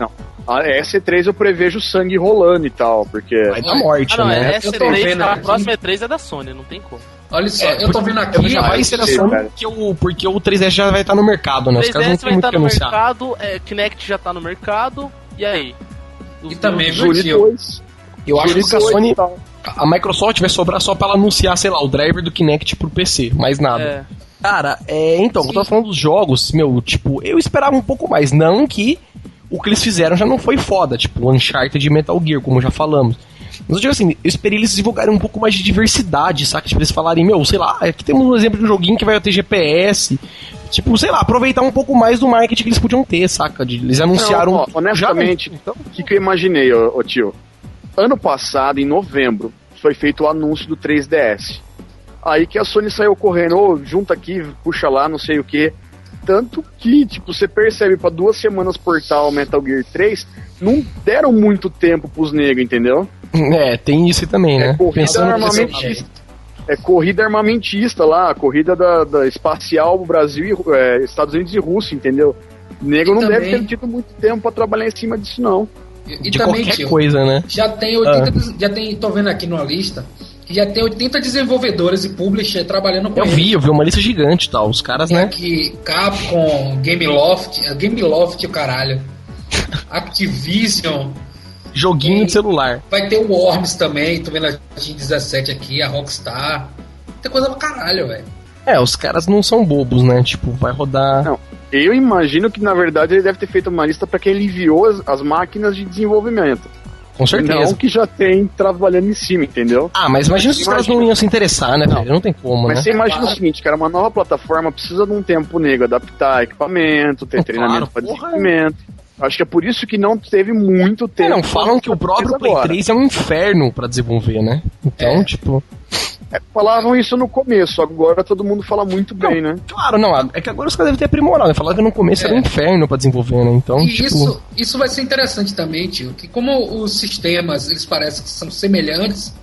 A S3 eu prevejo sangue rolando e tal, porque. Vai dar morte, Ah, não, né? é Eu tô S3, vendo a próxima E3 é da Sony, não tem como. Olha só, É, eu tô vendo aqui. Eu já vai ser a ser, Sony porque o, porque o 3DS já vai estar no mercado, né? Os caras não 3DS têm vai estar no anunciar. mercado, é, Kinect já tá no mercado, e aí? E também, dois- tio? 2. Eu acho que a 2 Sony, e tal. a Microsoft vai sobrar só pra ela anunciar, sei lá, o driver do Kinect pro PC, mais nada. É, Cara, é, então, eu tava falando dos jogos, meu, tipo, eu esperava um pouco mais. Não que o que eles fizeram já não foi foda, tipo, Uncharted e Metal Gear, como já falamos. Mas eu digo assim, eu esperei eles divulgarem um pouco mais de diversidade, saca? Tipo, eles falarem, meu, sei lá, aqui temos um exemplo de um joguinho que vai ter GPS. Tipo, sei lá, aproveitar um pouco mais do marketing que eles podiam ter, saca? De- Eles anunciaram. Não, ó, honestamente, Já, então, o que, que eu imaginei, ô, ô tio? Ano passado, em novembro, foi feito o anúncio do 3DS. Aí que a Sony saiu correndo, ô, junta aqui, puxa lá, não sei o que. Tanto que, tipo, você percebe pra duas semanas portar o Metal Gear 3, não deram muito tempo pros negros, entendeu? É, tem isso também, né? É corrida Pensando armamentista. É corrida armamentista lá, corrida da, da espacial Brasil e é, Estados Unidos e Rússia, entendeu? Nego E não deve também- ter tido muito tempo pra trabalhar em cima disso, não. E, e de também, qualquer tio, coisa, né? já tem 80, já tem, tô vendo aqui numa lista, Já tem 80 desenvolvedores e publishers trabalhando com Eu ele. vi, eu vi uma lista gigante e tal. Os caras, Tem né? aqui Capcom, Gameloft, é, Gameloft o caralho. [laughs] Activision, Joguinho de celular. vai ter o Worms também, tô vendo a Team 17 aqui, a Rockstar. Tem coisa pra caralho, velho. É, os caras não são bobos, né? Tipo, vai rodar. Não. Eu imagino que, na verdade, ele deve ter feito uma lista para quem ele enviou as, as máquinas de desenvolvimento. Com certeza. Não que já tem trabalhando em cima, entendeu? Ah, mas imagina se os caras não iam se interessar, né, velho? Não tem como, Mas né? você imagina Claro. o seguinte, cara, uma nova plataforma precisa de um tempo nego, adaptar equipamento, ter Claro, treinamento para desenvolvimento. Acho que é por isso que não teve muito É, tempo. não, falam que o próprio Play agora. 3 é um inferno pra desenvolver, né? Então, É. tipo. É, falavam isso no começo, agora todo mundo fala muito bem, né? Claro, não, é que agora os caras devem ter aprimorado, né? Falaram que no começo É. era um inferno pra desenvolver, né? Então, E tipo. isso, isso vai ser interessante também, tio, que como os sistemas, eles parecem que são semelhantes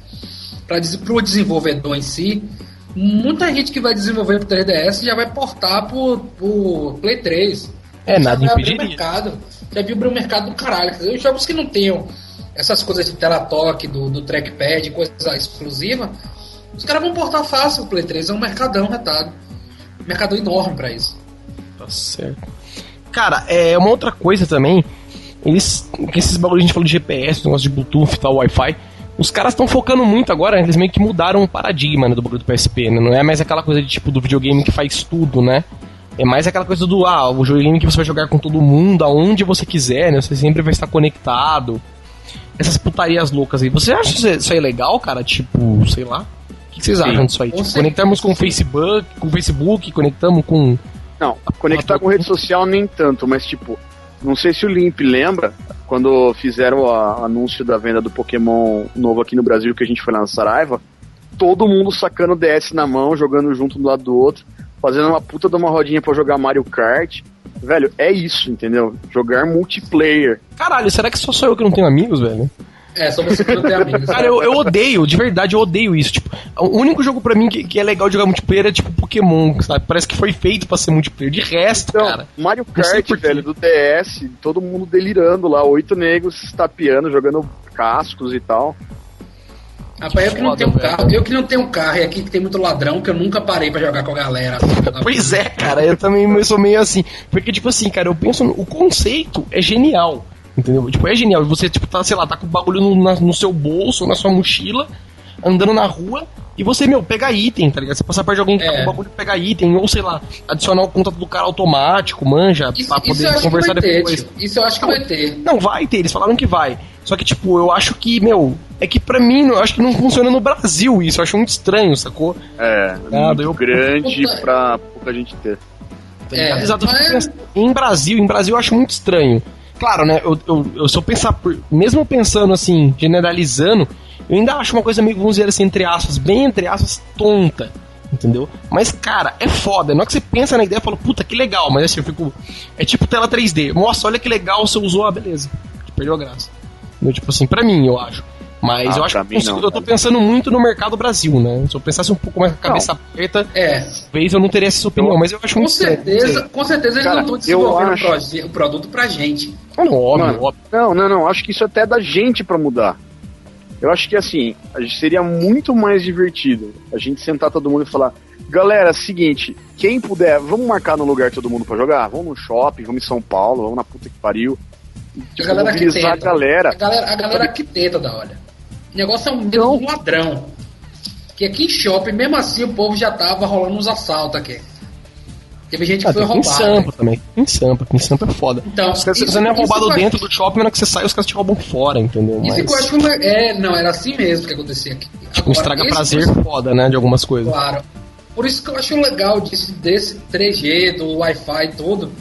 para o desenvolvedor em si, muita gente que vai desenvolver pro 3DS já vai portar pro, pro Play 3. É, nada vai abrir o impediria. mercado. Já viu o mercado do caralho. Quer dizer, Os jogos que não tenham essas coisas de tela toque, do, do trackpad, coisa exclusiva, os caras vão portar fácil pro Play 3. É um mercadão retado. Um mercadão enorme pra isso. Tá certo. Cara, é uma outra coisa também. Eles. Esses bagulho que a gente falou de GPS, negócio de Bluetooth e tal, Wi-Fi. Os caras estão focando muito agora, eles meio que mudaram o paradigma né, do bagulho do PSP, né? Não é mais aquela coisa de tipo do videogame que faz tudo, né? É mais aquela coisa do, ah, o videogame que você vai jogar com todo mundo, aonde você quiser, né? Você sempre vai estar conectado. Essas putarias loucas aí. Você acha isso- aí legal, cara? Tipo, sei lá. O que vocês Sim. acham disso aí? Tipo, conectamos com o Facebook, com o Facebook, conectamos com. Não, conectar com rede social nem tanto, mas tipo, não sei se o Limp lembra quando fizeram o anúncio da venda do Pokémon novo aqui no Brasil que a gente foi lá na Saraiva, todo mundo sacando o DS na mão, jogando junto um do lado do outro, fazendo uma puta de uma rodinha pra jogar Mario Kart. Velho, é isso, entendeu? Jogar multiplayer. Caralho, será que só sou eu que não tenho amigos, velho? É, só você que não tem amigos. [laughs] Cara, eu, eu odeio, de verdade, eu odeio isso. Tipo, o único jogo pra mim que, que é legal de jogar multiplayer é tipo Pokémon, sabe? Parece que foi feito pra ser multiplayer. De resto, Então, cara. Mario Kart, velho, do DS, todo mundo delirando lá, oito negros se tapeando, jogando cascos e tal. Rapaz, eu que não Foda, tenho velho. carro, eu que não tenho carro e aqui que tem muito ladrão que eu nunca parei pra jogar com a galera. [laughs] Pois é, cara, eu também eu sou meio assim. Porque, tipo assim, cara, eu penso. no- O conceito é genial. Entendeu? Tipo, é genial. Você, tipo, tá, sei lá, tá com o bagulho no, na- no seu bolso, na sua mochila, andando na rua, e você, meu, pega item, tá ligado? Você passar perto de alguém que tá É. com o bagulho pega item, ou sei lá, adicionar o contato do cara automático, manja, Isso, pra isso poder que conversar ter, depois. tio. Isso eu acho que vai ter. Não, vai ter, eles falaram que vai. Só que, tipo, eu acho que, meu, é que pra mim, eu acho que não funciona no Brasil isso, eu acho muito estranho, sacou? É, Ah, muito eu- grande Puta- pra pouca gente ter. Tá É? Exato, mas- pensando, em Brasil, em Brasil eu acho muito estranho. Claro, né, eu, eu, eu se eu pensar por, mesmo pensando assim, generalizando, eu ainda acho uma coisa meio, vamos dizer assim, entre aspas, bem entre aspas, tonta. Entendeu? Mas, cara, é foda. Na hora que você pensa na ideia, eu falo, puta, que legal. Mas assim, eu fico. É tipo tela 3D. Nossa, olha que legal, você usou, ah, beleza. Perdeu a graça. Tipo assim, pra mim, eu acho. Mas Ah, eu acho que consigo- não, eu tô pensando muito no mercado Brasil, né? Se eu pensasse um pouco mais com a cabeça aberta, É, talvez eu não teria essa opinião. Mas eu acho com não certeza, com certeza eles Cara, não estão eu desenvolvendo o acho- o produto pra gente. Não, óbvio, Mano, óbvio. Não, não, não. Acho que isso até é da gente pra mudar. Eu acho que assim, a gente seria muito mais divertido a gente sentar todo mundo e falar: galera, seguinte, quem puder, vamos marcar no lugar todo mundo pra jogar? Vamos no shopping, vamos em São Paulo, vamos na puta que pariu. A galera que mobilizar a tenta. galera. A galera, a galera que tenta da olha. O negócio é um Não. ladrão. Que aqui em shopping, mesmo assim, o povo já tava rolando uns assaltos aqui. Teve gente que Ah, foi tem em roubada. Sampa também. Em Sampa, aqui em Sampa é foda. Então, Os caras, isso- você não é roubado dentro acho- do shopping, na hora que você sai, os caras te roubam fora, entendeu? Isso Mas, que eu acho que é, não, era assim mesmo que acontecia aqui. tipo, um estraga prazer foda, né, de algumas coisas. Claro. Por isso que eu acho legal disso, desse 3G, do Wi-Fi e tudo,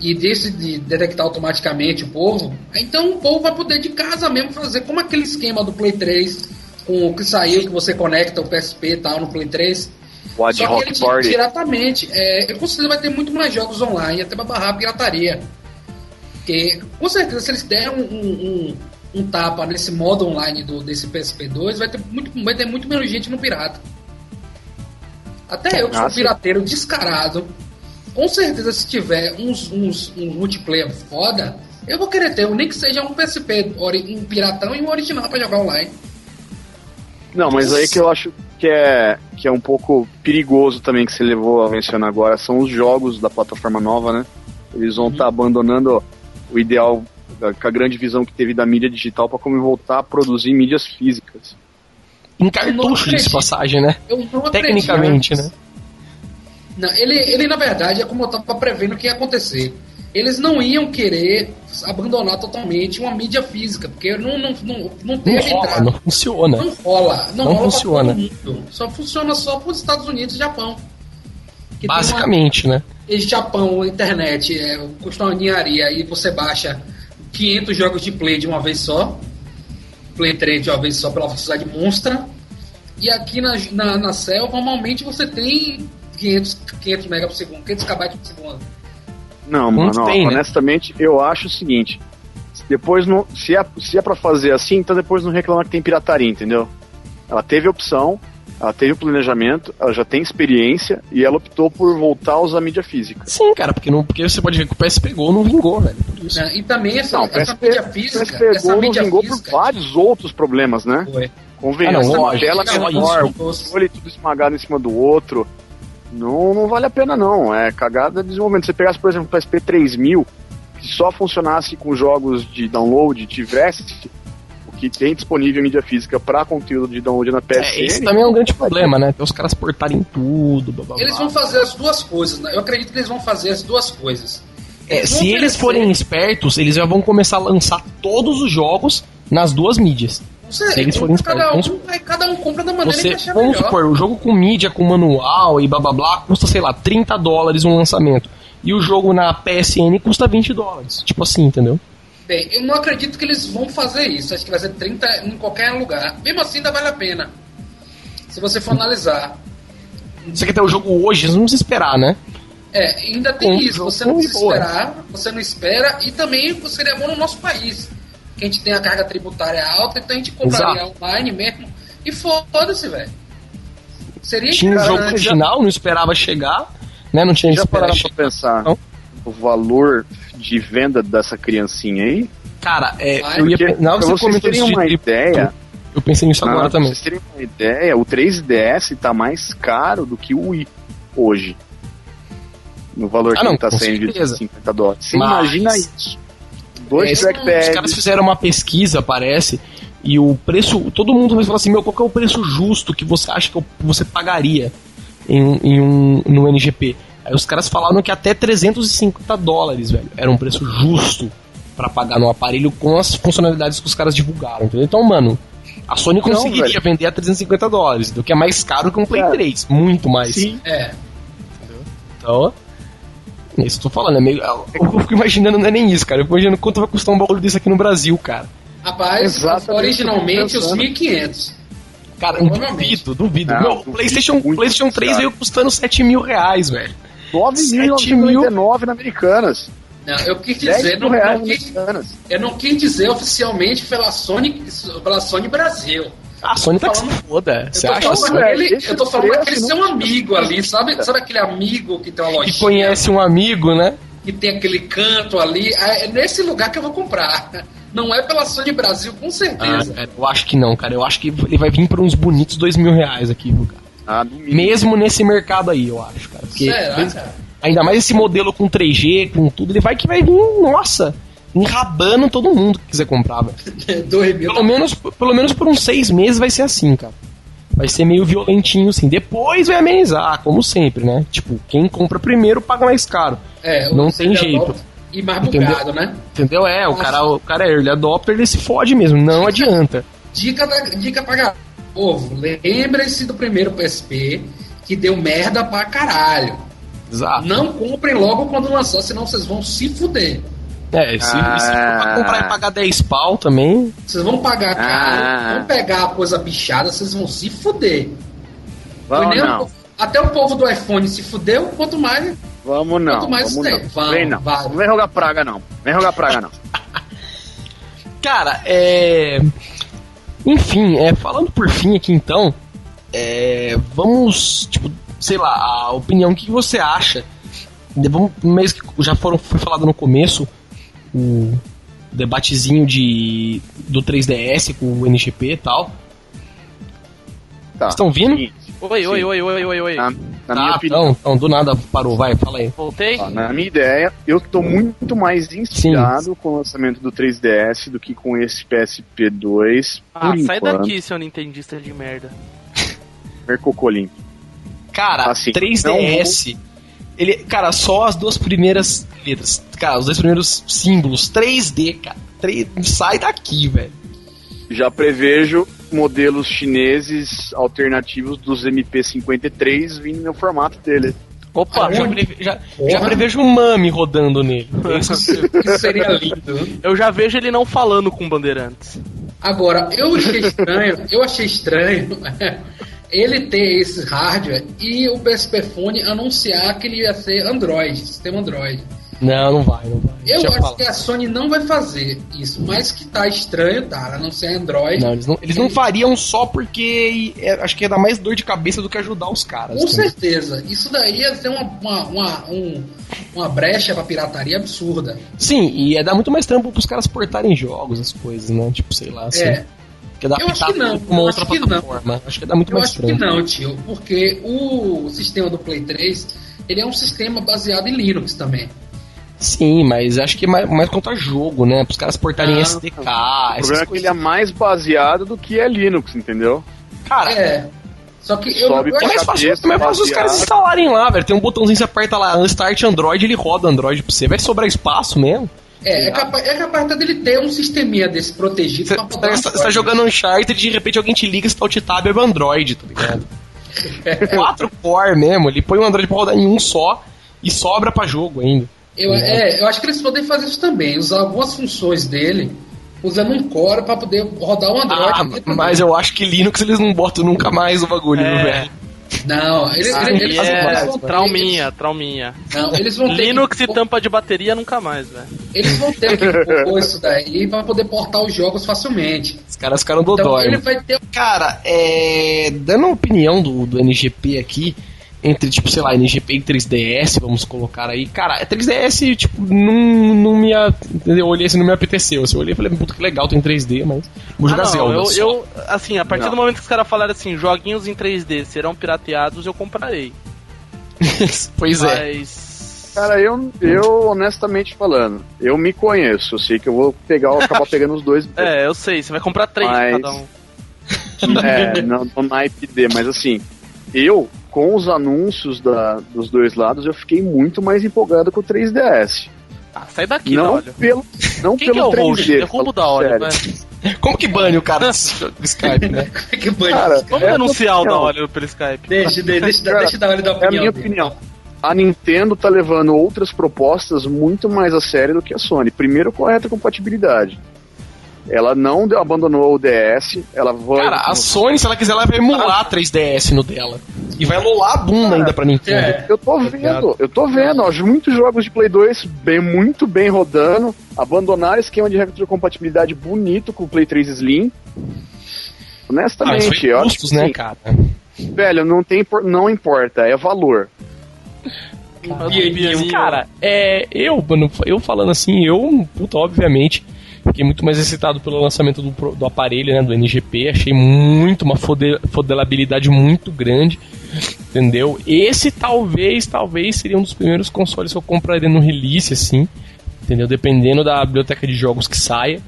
e desse de detectar automaticamente o povo, então o povo vai poder de casa mesmo fazer como aquele esquema do Play 3, com o que saiu, que você conecta o PSP e tal no Play 3. O Ad Só que Rock ele di- Party. diretamente, é, eu com certeza vai ter muito mais jogos online, até pra barrar a pirataria. Porque, com certeza, se eles derem um, um, um- um tapa nesse modo online do, desse PSP2, vai ter, muito, vai ter muito menos gente no pirata. Até eu, que sou um pirateiro descarado, com certeza, se tiver uns, uns, uns multiplayer foda, eu vou querer ter, nem que seja um PSP, um piratão e um original pra jogar online. Não, mas aí que eu acho que é, que é um pouco perigoso também que você levou a mencionar agora são os jogos da plataforma nova, né? Eles vão estar tá abandonando o ideal com a grande visão que teve da mídia digital para como voltar a produzir mídias físicas. Em cartucho de passagem, né? Tecnicamente, né? Não, ele, ele, na verdade, é como eu tava prevendo que ia acontecer. Eles não iam querer abandonar totalmente uma mídia física, porque não, não, não, não teve não rola, Não funciona. Não rola. Não, não rola funciona. Só funciona só para os Estados Unidos e Japão. Basicamente, uma, né? E Japão, internet, é, custa uma ninharia e você baixa 500 jogos de Play de uma vez só. Play 3 de uma vez só pela velocidade monstra. E aqui na, na, na Cell, normalmente você tem 500, 500 MB por segundo, 500 KB por segundo. Não, mano, tem, né? honestamente, eu acho o seguinte: depois não, se é, se é pra fazer assim, então depois não reclama que tem pirataria, entendeu? Ela teve opção, ela teve o planejamento, ela já tem experiência e ela optou por voltar a usar mídia física. Sim, cara, porque, não, porque você pode ver que o PSP Go não vingou, velho. Por isso. e também essa, não, essa PSP, mídia física. O PSP essa mídia não vingou física, por vários outros problemas, né? Foi. Convenhamos, ah, uma tela menor, o controle tudo esmagado em cima do outro. Não, não vale a pena não, é cagada de desenvolvimento. Se você pegasse, por exemplo, o PSP 3000, que só funcionasse com jogos de download, tivesse o que tem disponível em mídia física para conteúdo de download na PSN... É, esse também é um grande problema, né? Tem os caras portarem tudo, blá, blá, blá. Eles vão fazer as duas coisas, né? Eu acredito que eles vão fazer as duas coisas. É, se eles forem espertos, eles já vão começar a lançar todos os jogos nas duas mídias. Você, se eles forem cada, um, cada um compra da maneira você, que achar Vamos melhor. supor, o jogo com mídia, com manual e blá blá blá, custa, sei lá, 30 dólares um lançamento. E o jogo na PSN custa 20 dólares. Tipo assim, entendeu? Bem, eu não acredito que eles vão fazer isso. Acho que vai ser 30 em qualquer lugar. Mesmo assim, ainda vale a pena. Se você for analisar. Você quer ter o jogo hoje, não precisa esperar, né? É, ainda tem um isso. Você não precisa esperar, você não espera. E também seria bom no nosso país que a gente tem a carga tributária alta, então a gente compraria Exato. online mesmo. E foda-se, velho. Seria Tinha um jogo original, não esperava chegar, né? Não tinha Já pararam pra pensar não? o valor de venda dessa criancinha aí? Cara, é, Ai, eu ia, na hora que você comentou uma ideia, eu pensei nisso agora também. Pra vocês terem uma ideia, o 3DS tá mais caro do que o Wii hoje. No valor ah, que não, tá saindo de 50 dólares. Você Mas... imagina isso dois é, trackpads. Os caras fizeram uma pesquisa, parece, e o preço. Todo mundo vai falar assim: meu, qual é o preço justo que você acha que você pagaria em, em um, no NGP? Aí os caras falaram que até 350 dólares, velho, era um preço justo para pagar no aparelho com as funcionalidades que os caras divulgaram, entendeu? Então, mano, a Sony conseguiria Não, vender a 350 dólares, do que é mais caro que um Play é. 3, muito mais. Sim, é. Então, isso eu tô falando, é meio. Eu fico imaginando, não é nem isso, cara. Eu fico imaginando quanto vai custar um bagulho desse aqui no Brasil, cara. Rapaz, Exatamente originalmente os 1.500. Cara, duvido, duvido. Não, Meu, PlayStation, PlayStation 3 veio custando 7 mil reais, velho. 9.999 na Americanas. Não, eu quis dizer, não, não quis, eu não quis dizer oficialmente pela Sony, pela Sony Brasil. A Sony tá que se foda. Você acha? Falando aquele, eu tô falando daquele seu amigo ali, sabe? Sabe aquele amigo que tem uma loja? Que conhece um amigo, né? Que tem aquele canto ali. É, é nesse lugar que eu vou comprar. Não é pela Sony Brasil, com certeza. Ah, eu acho que não, cara. Eu acho que ele vai vir por uns bonitos dois mil reais aqui, viu, cara? Ah, Mesmo nesse mercado aí, eu acho, cara. Porque Será, cara? Ainda mais esse modelo com 3G, com tudo, ele vai que vai vir, nossa, enrabando todo mundo que quiser comprar, velho. [laughs] pelo, menos, pelo menos por uns seis meses vai ser assim, cara. Vai ser meio violentinho, assim. Depois vai amenizar, como sempre, né? Tipo, quem compra primeiro paga mais caro. É, não tem jeito. E mais bugado, né? Entendeu? É, o cara, o cara é early adopter, ele se fode mesmo, não dica, adianta. Dica, da, dica pra povo, lembre-se do primeiro PSP que deu merda pra caralho. Exato. Não comprem logo quando lançar, senão vocês vão se fuder. É, se, ah. se for pra comprar e pagar 10 pau também. Vocês vão pagar caro, ah. vão pegar a coisa bichada, vocês vão se fuder. Vamos não. Até o povo do iPhone se fudeu, quanto mais. Vamos não. Quanto mais vamos tem. Não. Vamos, vem não. Vai. Não vem jogar praga, não. Vem jogar praga, não. [laughs] Cara, é. Enfim, é, falando por fim aqui então, é, vamos, tipo, sei lá, a opinião, o que você acha? Vamos, mesmo que já foram, foi falado no começo, o debatezinho de do 3DS com o NGP e tal. tá. Estão vindo? Oi, Sim. oi, oi, oi, oi, oi. Na, na ah, minha opinião, então, então, do nada parou, vai, fala aí. Voltei? ó, na minha ideia, eu tô muito mais inspirado com o lançamento do 3DS do que com esse PSP 2. Ah, por sai enquanto. daqui, seu nintendista de merda. Mercocolim. Cara, Assim, 3DS. Ele, cara, só as duas primeiras letras. Cara, os dois primeiros símbolos. 3D, cara. 3, sai daqui, velho. Já prevejo modelos chineses alternativos dos MP53 vindo no formato dele. Opa, já, Aonde? preve- já, já prevejo um Mami rodando nele. É [laughs] isso Isso seria lindo. eu já vejo ele não falando com bandeirantes. Agora, eu achei estranho, eu achei estranho [laughs] ele ter esse hardware e o PSP Phone anunciar que ele ia ser Android, sistema Android. Não, não vai, não vai. Eu Deixa acho falar. que a Sony não vai fazer isso, mas que tá estranho, tá? Ela não ser Android. Não, eles não, eles não fariam só porque é, acho que ia dar mais dor de cabeça do que ajudar os caras. Com entendeu? certeza. Isso daí ia ser uma, uma, uma, um- uma brecha pra pirataria absurda. Sim, e ia dar muito mais trampo pros caras portarem jogos, as coisas, né? Tipo, sei lá, assim. É, Que ia eu acho que não, uma eu outra acho que não. plataforma. Acho que dar muito eu mais acho que trampo. não, tio, porque o sistema do Play 3 ele é um sistema baseado em Linux também. Sim, mas acho que é mais, mais contra jogo, né? Pros caras portarem Ah, SDK, O essas problema é que ele é mais baseado do que é Linux, entendeu? Cara, É. Só que eu, Sobe eu é mais fácil, cabeça, também fácil os caras instalarem lá, velho. Tem um botãozinho que você aperta lá, Start Android, ele roda Android pra você. Vai sobrar espaço mesmo. É, é capaz, é capaz até dele ter um sisteminha desse protegido Você pra tá, botar você tá jogando Uncharted e de repente alguém te liga, você tá o tab é o Android, tá ligado? [laughs] Quatro core mesmo, ele põe o Android pra rodar em um só e sobra pra jogo ainda. Eu, é, eu acho que eles podem fazer isso também, usar algumas funções dele usando um core pra poder rodar o Android. Ah, mas eu acho que Linux eles não botam nunca mais o bagulho, É. velho. Não, eles, Ah, eles, é eles vão ter, trauminha, trauminha. não, eles vão ter Linux que, e tampa de bateria nunca mais, velho. Eles vão ter que [laughs] propor isso daí pra poder portar os jogos facilmente. Os caras ficaram Então dodói. ele vai ter Cara, é. Dando a opinião do, do NGP aqui, entre, tipo, sei lá, NGP e 3DS, vamos colocar aí. Cara, a 3DS, tipo, não, não me. Eu olhei assim, não me apeteceu. Assim, eu olhei e falei, puta que legal, tem 3D, mas. Vou jogar Ah, não, Zelda. eu, eu, assim, a partir Não. do momento que os caras falaram assim, joguinhos em 3D serão pirateados, eu comprarei. [laughs] pois é. Mas. Cara, eu, eu honestamente falando, eu me conheço. Eu sei que eu vou pegar, acabar [laughs] pegando os dois. É, eu sei, você vai comprar três Mas- cada um. [laughs] É, não no naipe D, mas assim, eu, com os anúncios da, dos dois lados, eu fiquei muito mais empolgado com o 3DS. Ah, sai daqui, não pelo, não Quem que é pelo o host? 3D. Derruba o falando Daolio, sério. vai. Como que bane o cara [laughs] do Skype, né? [laughs] que banho. Cara, Vamos É denunciar o opinião. Daolio pelo Skype. Deixa, deixa, deixa, Cara, deixa eu dar uma da É a opinião. minha dele. opinião. A Nintendo tá levando outras propostas muito mais a sério do que a Sony. Primeiro, com a retrocompatibilidade. Ela não abandonou o DS, ela vai. Cara, a Sony, se ela quiser, ela vai emular 3DS no dela. E vai lolar a bunda ainda pra Nintendo. É. Eu tô vendo, eu tô vendo, ó, muitos jogos de Play 2 bem, muito bem rodando, abandonaram esquema de retrocompatibilidade bonito com o Play 3 Slim. Ah, Honestamente, eu acho custos, né, cara? velho, não, tem, não importa, é valor. Pianinho. Cara, é, eu, mano, eu falando assim, eu, puta, obviamente, fiquei muito mais excitado pelo lançamento do, do aparelho, né, do NGP, achei muito, uma fode, fodelabilidade muito grande, entendeu? Esse talvez, talvez seria um dos primeiros consoles que eu compraria no release, assim, entendeu? Dependendo da biblioteca de jogos que saia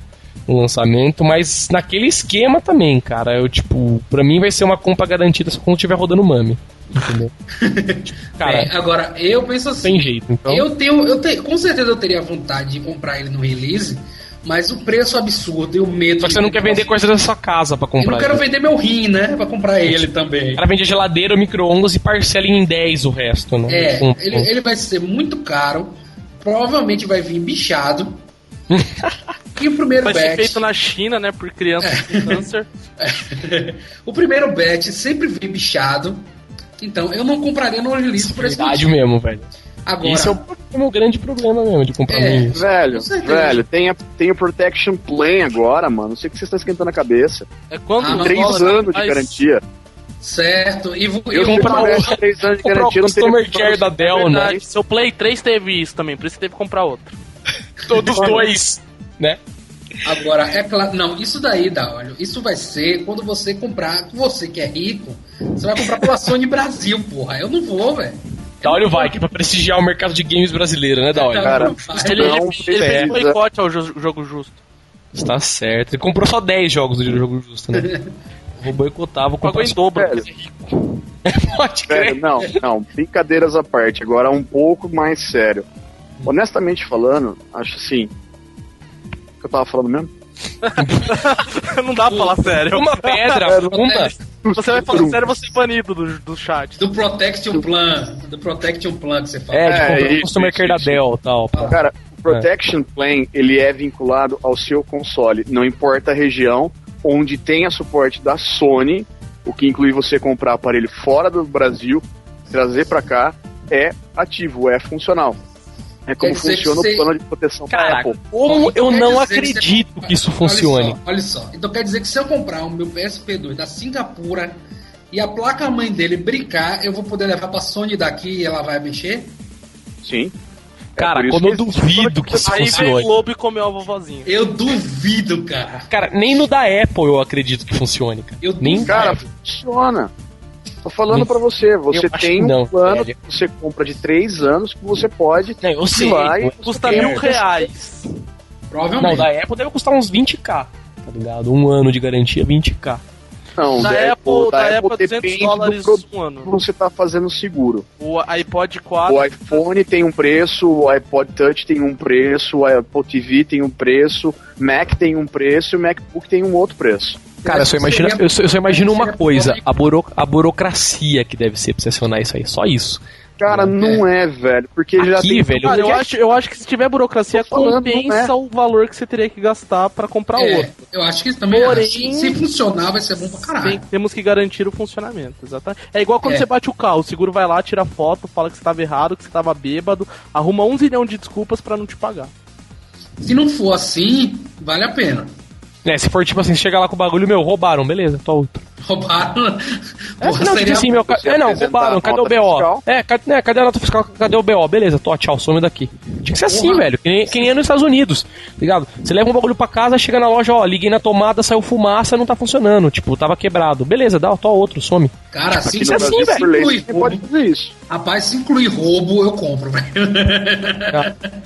no lançamento, mas naquele esquema também, cara, eu, tipo, pra mim vai ser uma compra garantida só quando estiver rodando Mami, entendeu? [laughs] Cara, Bem, agora, eu penso assim. tem jeito, então... Eu tenho, eu tenho, com certeza eu teria vontade de comprar ele no release, mas o preço absurdo e o medo. Só que você não quer vender coisa da sua casa pra Eu comprar. não quero ele. vender meu rim, né? Pra comprar ele também. O cara vende a geladeira, o micro-ondas e parcela em 10 o resto, né? É, ele, ele vai ser muito caro, provavelmente vai vir bichado. [laughs] e o primeiro Vai ser batch. feito na China, né, por crianças com câncer. [laughs] o primeiro batch sempre vem bichado. Então eu não compraria no release por esse Verdade motivo. mesmo, velho. Agora, Esse é o, o grande problema mesmo de comprar É. um. Velho, velho, tem, a, tem o Protection Plan agora, mano. Não sei o que vocês estão esquentando a cabeça. É quando Ah, Três rola, anos de mas- garantia. certo. E vou, Eu comprar se o- tivesse três anos de garantia, não Customer Care da Dell, né? Seu Play 3 teve isso também, por isso você teve que comprar outro. [laughs] Todos dois, né? Agora, é claro. Não, isso daí, dá, olha. Isso vai ser quando você comprar. Você que é rico, você vai comprar pela Sony Brasil, porra. Eu não vou, velho. Daolio vai aqui pra prestigiar o mercado de games brasileiro, né, Daolio? Cara, Ele, ele, ele fez um boicote ao jo- jogo justo. Está certo. Ele comprou só 10 jogos do jogo justo, né? [laughs] Vou boicotar, vou Pagou comprar em dobro. É rico. [laughs] Pode Velho, crer. não, não, brincadeiras à parte, agora um pouco mais sério. Honestamente falando, acho assim. O que eu tava falando mesmo? [laughs] não dá pra falar sério. Uma pedra, uma. Você vai falar sério, você é banido do, do chat. Do Protection Plan. Do Protection Plan que você fala. É, de É, comprar o isso, customer care da. Dell tal. pá. Cara, o Protection Plan, ele é vinculado ao seu console. Não importa a região onde tenha suporte da Sony, o que inclui você comprar aparelho fora do Brasil, trazer pra cá, é ativo, é funcional. É como Quer dizer funciona que o você- plano de proteção da Cara, Apple. como eu Quer não acredito você- que isso Olha funcione. só, Olha só, então quer dizer que se eu comprar o meu PSP2 da Singapura e a placa-mãe dele brincar, eu vou poder levar pra Sony daqui e ela vai mexer? Sim. É Cara, quando eu que duvido que isso Aí veio o funcione. lobo e comeu a vovozinha. Eu duvido, cara. Cara, nem no da Apple eu acredito que funcione, cara. Eu Nem duvido. Cara, funciona. Tô falando Não- pra você, você Eu tem que não, um plano velho. que você compra de três anos que você pode Não, eu sei. lá e Não, Custa mil um- reais. Provavelmente. da Apple deve custar uns 20k, tá ligado? Um ano de garantia, 20k. Não, Da da Apple, da Apple, 200 depende dólares do produto um ano. que você tá fazendo seguro. O iPod 4. O iPhone tem um preço, o iPod Touch tem um preço, o Apple TV tem um preço, Mac tem um preço e o MacBook tem um outro preço. Cara, eu só imagino, eu só, eu só imagino uma coisa, a, buro, a burocracia que deve ser pra você acionar isso aí, só isso. Cara, não é, velho, porque já Aqui, tem velho, Cara, eu acho, eu acho que se tiver burocracia, falando, compensa não o valor que você teria que gastar pra comprar É, outro. eu acho que também Porém- acho. Se, funcionar, vai ser bom pra caralho. Tem- temos que garantir o funcionamento, exatamente. É igual quando É. você bate o carro, o seguro vai lá, tira foto, fala que você estava errado, que você estava bêbado, arruma um zilhão de desculpas pra não te pagar. Se não for assim, vale a pena. É, se for tipo assim, chega lá com o bagulho, meu, roubaram, beleza, tô outro. Roubaram. [laughs] É, Porra, não, tipo assim, meu, é não, roubaram, cadê o BO? É, cadê, né, cadê a nota fiscal? Cadê o BO? Beleza, tô, tchau, some daqui. Tinha que ser assim, Porra. velho, que nem, que nem é nos Estados Unidos, ligado? Você leva um bagulho pra casa, chega na loja, ó, liguei na tomada, saiu fumaça, não tá funcionando, tipo, tava quebrado. Beleza, dá, tô outro, some. Cara, assim, Aqui no se inclui velho, pode fazer isso. Rapaz, se incluir roubo, eu compro, velho.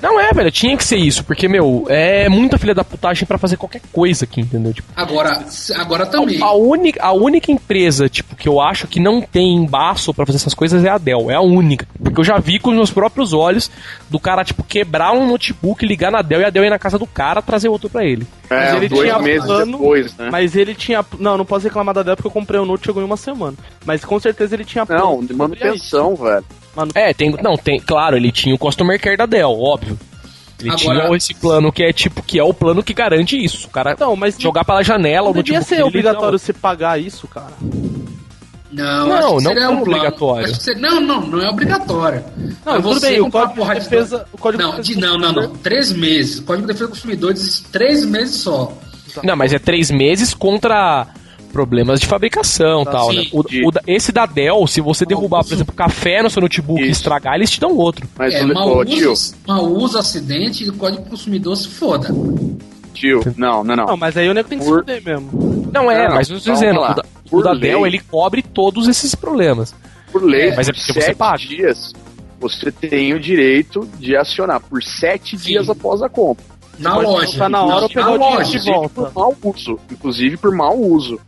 Não é, velho, tinha que ser isso, porque, meu, é muita filha da putagem pra fazer qualquer coisa aqui, entendeu? Tipo, Agora, agora também. A única, a única empresa, tipo, que eu acho que não tem embaço pra fazer essas coisas é a Dell. É a única. Porque eu já vi com os meus próprios olhos do cara, tipo, quebrar um notebook, ligar na Dell e a Dell ir na casa do cara trazer outro pra ele. É, ele dois tinha meses plano, depois, né? Mas ele tinha. Não, não posso reclamar da Dell porque eu comprei o Note e chegou em uma semana. Mas com certeza ele tinha Não, de manutenção, velho. Manu- É, tem. Não, tem. Claro, ele tinha o Customer Care da Dell, óbvio. Ele Agora- tinha esse plano que é tipo, que é o plano que garante isso. Cara Então, mas jogar pela janela não o devia notebook ser obrigatório você pagar isso, cara. Não, Não, acho que não como um obrigatório. Acho que seria- Não, não, não é obrigatório. Não, Mas tudo você bem, o código de defesa. O código Não, de de, defesa não, não, não. Três meses. O Código de Defesa do Consumidor diz três meses só. Não, mas é três meses contra problemas de fabricação e Tá, tal, sim. né? O, De- o esse da Dell, se você derrubar, por exemplo, café no seu notebook e Isso. estragar, eles te dão outro. Mas, É, mau ô, tio, uso, mau uso, acidente e o Código do Consumidor se foda. tio, não, não, não. Não, mas aí o nego tem que se Por- fuder mesmo. Não é, Não, mas eu estou dizendo, lá. o da, o da. Dell, ele cobre todos esses problemas. Por lei, É, mas é por porque você sete paga. dias, você tem o direito de acionar por sete Sim. dias após a compra. Na loja. na hora Não, ou pegar na o dinheiro loja. de volta. por mau uso. Inclusive por mau uso.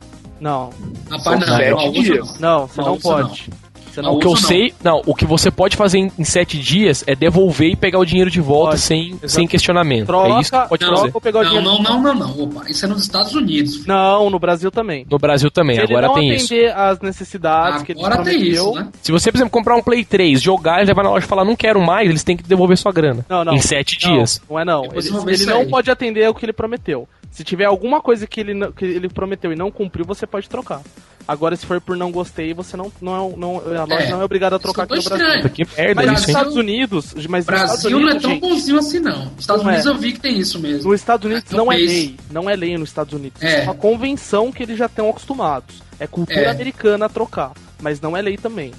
Não, Rapaz, São não, não. não, você Não, pode. Você não o que eu não. sei, não, o que você pode fazer em, em sete dias é devolver e pegar o dinheiro de volta Pode, sem, sem questionamento. Troca, é isso que pode não, fazer. ou pegar o Não, não, não, não, não. Opa, isso é nos Estados Unidos. Não, no Brasil também. No Brasil também, Se ele agora não tem isso. atender as necessidades que ele Agora tem isso, né? Se você, por exemplo, comprar um Play 3, jogar, ele levar na loja e falar, não quero mais, eles têm que devolver sua grana. Não, não. Em sete Não, dias. Não é não. Depois Ele, ele não aí. pode atender o que ele prometeu. Se tiver alguma coisa que ele, não- que ele prometeu e não cumpriu, você pode trocar. Agora, se for por não gostei, você não, não, é- não a loja É, não é obrigada a trocar aqui no Brasil. estranho. Que merda Mas nos? Estados Unidos, mas nos Estados Brasil não é Unidos, tão gente, bonzinho assim, não. Estados Não é. Unidos eu vi que tem isso mesmo. nos Estados Unidos Ah, não é lei. Não é lei nos Estados Unidos. É. É uma convenção que eles já estão acostumados. É cultura É. americana a trocar. Mas não é lei também.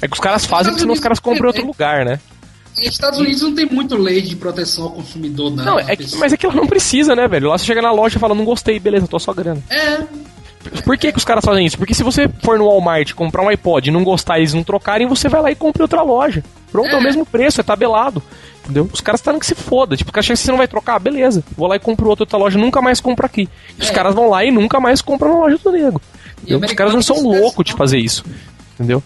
É que os caras fazem, porque senão os caras compram em outro lugar, né? Estados Unidos não tem muito lei de proteção ao consumidor, não. Não, é que, mas é que ela não precisa, né, velho? Lá você chega na loja e fala, não gostei, beleza, tô só grana. É, Por que, que os caras fazem isso? Porque se você for no Walmart comprar um iPod e não gostar e eles não trocarem, você vai lá e compra em outra loja. Pronto, é, o É. mesmo preço, é tabelado. Entendeu? Os caras estão que se foda. Tipo, o cara chega assim, você não vai trocar, beleza. Vou lá e compro outro, outra loja, nunca mais compro aqui. E Os É. caras vão lá e nunca mais compram na loja do nego. Os caras não são loucos de fazer isso. Entendeu?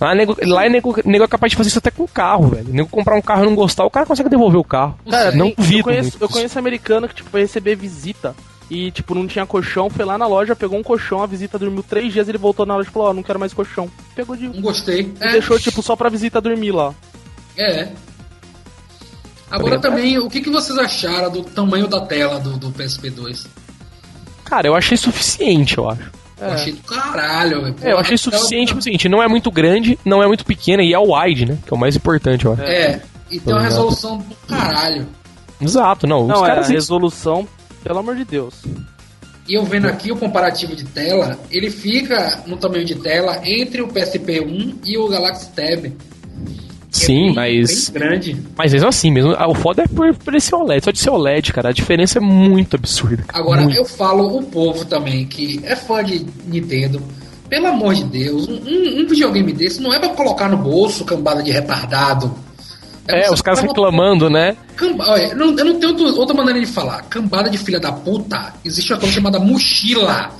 Lá, nego, lá é nego, nego é capaz de fazer isso até com carro, velho. Nego comprar um carro e não gostar, o cara consegue devolver o carro. Cara, não eu duvido. conheço, muito eu conheço americano que tipo, foi receber visita e tipo, não tinha colchão, foi lá na loja, pegou um colchão, a visita dormiu três dias, ele voltou na loja e falou, ó, não quero mais colchão. Pegou de. não gostei. E É, deixou, tipo, só pra visita dormir lá. é. Agora também, o que, que vocês acharam do tamanho da tela do, do PSP2? Cara, eu achei suficiente, eu acho. Eu achei do caralho, velho. É, eu achei suficiente tipo, o seguinte, não é muito grande, não é muito pequena e é o wide, né? Que é o mais importante, eu acho. É, e tem uma resolução do caralho. Exato, não. Não, os é, a caras. resolução, pelo amor de Deus. E eu vendo aqui o comparativo de tela, ele fica no tamanho de tela entre o PSP1 e o Galaxy Tab. que é Sim, bem- mas. Bem grande. Mas mesmo assim, mesmo. ah, O foda é por, por esse OLED, só de ser OLED, cara. A diferença é muito absurda. cara, Agora, muito. eu falo o povo também, que é fã de Nintendo. Pelo amor de Deus, um, um- um videogame desse não é pra colocar no bolso, cambada de retardado. É, os caras reclamando, né? Camba... Olha, eu não, eu não tenho outro- outra maneira de falar. Cambada de filha da puta, existe uma coisa chamada mochila.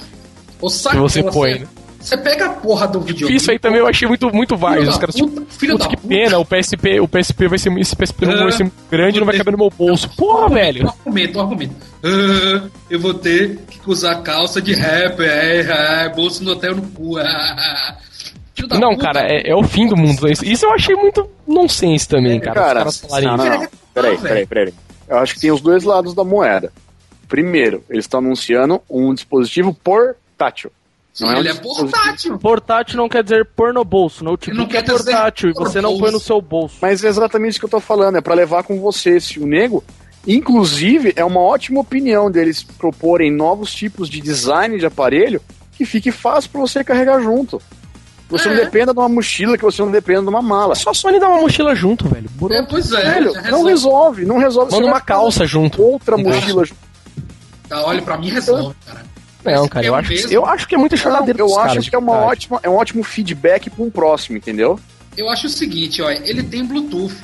Ou sacola. você põe, né? Você pega a porra do videogame. Isso aí também eu achei muito, muito. Filho Os da caras, puta, tipo, filho putz, que puta. pena, o PSP, o PSP vai ser. Esse PSP não vai ser muito grande não vai caber no meu bolso. Porra, velho. argumento, argumento. Ah, eu vou ter que usar calça de rapper, é, é, bolso no hotel no cu. ah. Filho da Não, puta. cara, é, é o fim do mundo. Isso, isso eu achei muito nonsense também, cara. os Cara, caras falarem não, não, não. Peraí, peraí, peraí. Eu acho que tem os dois lados da moeda. Primeiro, eles estão anunciando um dispositivo portátil. Sim, Não é um ele é dispositivo- portátil. Portátil não quer dizer pôr no bolso. Ele não Notebook quer é dizer portátil e você não põe no seu bolso. Mas é exatamente isso que eu tô falando, é pra levar com você. Se o nego, inclusive, é uma ótima opinião deles proporem novos tipos de design de aparelho que fique fácil pra você carregar junto. Que Você É. não dependa de uma mochila, que você não dependa de uma mala. Só a Sony dá uma mochila junto, velho. É, pois é, Velho, não resolve, não resolve. Manda uma calça junto. Outra Então. mochila junto. Tá, olha, pra mim resolve, cara. Não, Esse cara, é eu acho, mesmo. eu acho que é muita Não, choradeira eu acho caras, que é, uma verdade. ótima, é um ótimo feedback pra um próximo, entendeu? Eu acho o seguinte, ó, ele tem Bluetooth.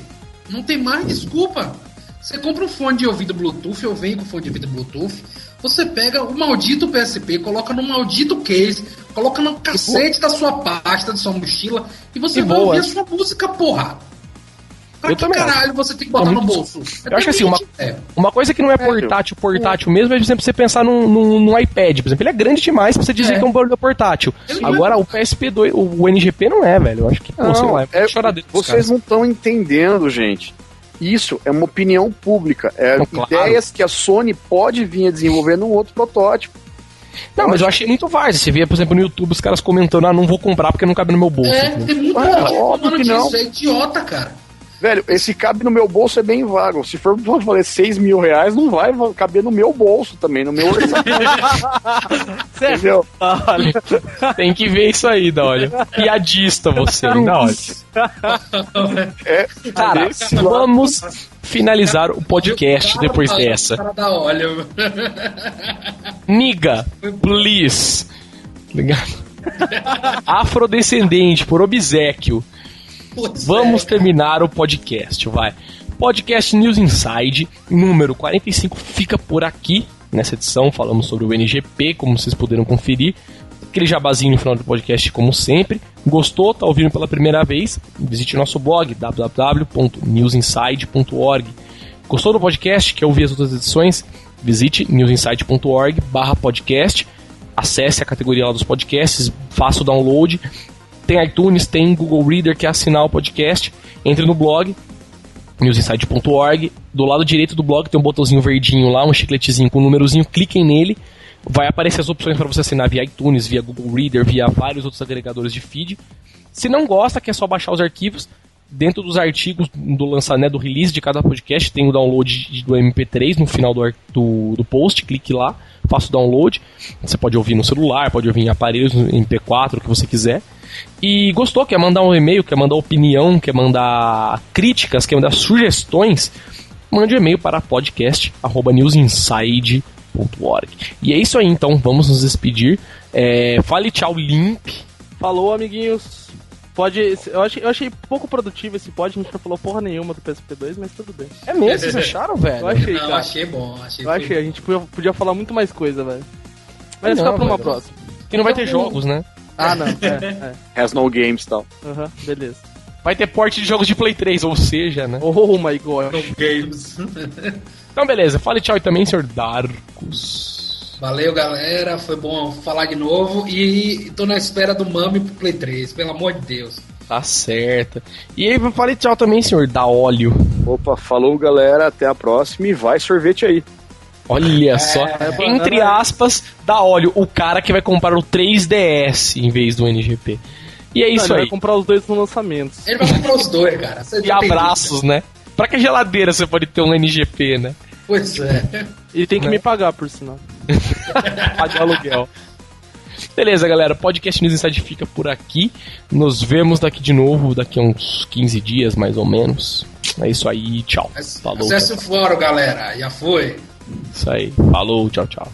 Não tem mais desculpa. Você compra um fone de ouvido Bluetooth, eu venho com fone de ouvido Bluetooth. Você pega o maldito PSP, coloca no maldito case, coloca no cacete da sua pasta, da sua mochila, e você E vai boa. ouvir a sua música, porra. Pra Eu que também caralho você tem que botar É no muito- bolso? Eu acho que assim, uma- É. Uma coisa que não é portátil, portátil mesmo, é, por exemplo, você pensar num, num, num iPad, por exemplo. Ele é grande demais pra você dizer É. que é um barulho portátil. Ele Agora, o PSP2, o, o NGP não é, velho. Eu acho que, pô, sei lá, é, é- vocês caras. não estão entendendo, gente. Isso é uma opinião pública. É claro. ideias que a Sony pode vir a desenvolver num outro protótipo. Não, mas eu achei muito várzea. Você via, por exemplo, no YouTube os caras comentando, ah, não vou comprar porque não cabe no meu bolso. É, tem muito Ah, gente óbvio falando que não. disso, é idiota, cara. Velho, esse cabe no meu bolso é bem vago. Se for pra valer 6 mil reais, não vai caber no meu bolso também, no meu entendeu? [laughs] Olha, Tem que ver isso aí, da olha. Piadista você, hein, da olha. É, Cara, desse lado. vamos finalizar o podcast Cara, depois cara, dessa. Cara da olha. Niga, please. Ligado? [laughs] Afrodescendente, por obsequio. Pois Vamos é. terminar o podcast, vai. Podcast News Inside, número 45, fica por aqui. Nessa edição falamos sobre o NGP, como vocês puderam conferir. Aquele jabazinho no final do podcast, como sempre. Gostou? Tá ouvindo pela primeira vez? Visite nosso blog www.newsinside.org. Gostou do podcast? Quer ouvir as outras edições? Visite newsinside.org barra podcast. Acesse a categoria lá dos podcasts, faça o download. Tem iTunes, tem Google Reader, que é assinar o podcast. Entre no blog, newsinside.org. Do lado direito do blog tem um botãozinho verdinho lá, um chicletezinho com um númerozinho. Cliquem nele. Vai aparecer as opções para você assinar via iTunes, via Google Reader, via vários outros agregadores de feed. Se não gosta, que é só baixar os arquivos, dentro dos artigos do lançamento, do release de cada podcast, tem o download do MP3 no final do, do, do post, clique lá, faça o download. Você pode ouvir no celular, pode ouvir em aparelhos MP4, o que você quiser. E gostou, quer mandar um e-mail, quer mandar opinião, quer mandar críticas, quer mandar sugestões, mande um e-mail para podcast.newsinside.org. E é isso aí, então, vamos nos despedir. É, fale tchau, Limp. Falou, amiguinhos. Pode. Eu achei, eu achei pouco produtivo esse pod, a gente não falou porra nenhuma do PSP2, mas tudo bem. É mesmo? [laughs] Vocês acharam, velho? Eu achei, Não, cara. achei bom. Achei Eu achei, a gente podia, podia falar muito mais coisa, velho. Mas Não, ficar pra uma velho. próxima. Que não vai ter jogos, né? Ah, não. É, [laughs] Has no games e tal. é. Aham, beleza. Vai ter porte de jogos de Play 3, ou seja, né? Oh my god. Games. [laughs] Então, beleza. Fale tchau aí também, senhor Darkus. Valeu, galera. Foi bom falar de novo. E tô na espera do Mami pro Play 3, pelo amor de Deus. Tá certo. E aí, fale tchau também, senhor da óleo. Opa, falou galera, até a próxima e vai sorvete aí. Olha só. é, Entre é, aspas, da óleo. O cara que vai comprar o 3DS em vez do NGP. E é Não, isso ele vai aí. comprar os dois no lançamento. Ele vai comprar os dois, cara. Você E abraços, né? Pra que geladeira você pode ter um NGP, né? Pois é. Ele tem que me pagar, por sinal. [laughs] Pagar aluguel. Beleza, galera. Podcast News Inside fica por aqui. Nos vemos daqui de novo, daqui a uns 15 dias, mais ou menos. É isso aí, tchau. Falou. Acesse o fórum, galera. Já foi. Isso aí. Falou, tchau, tchau.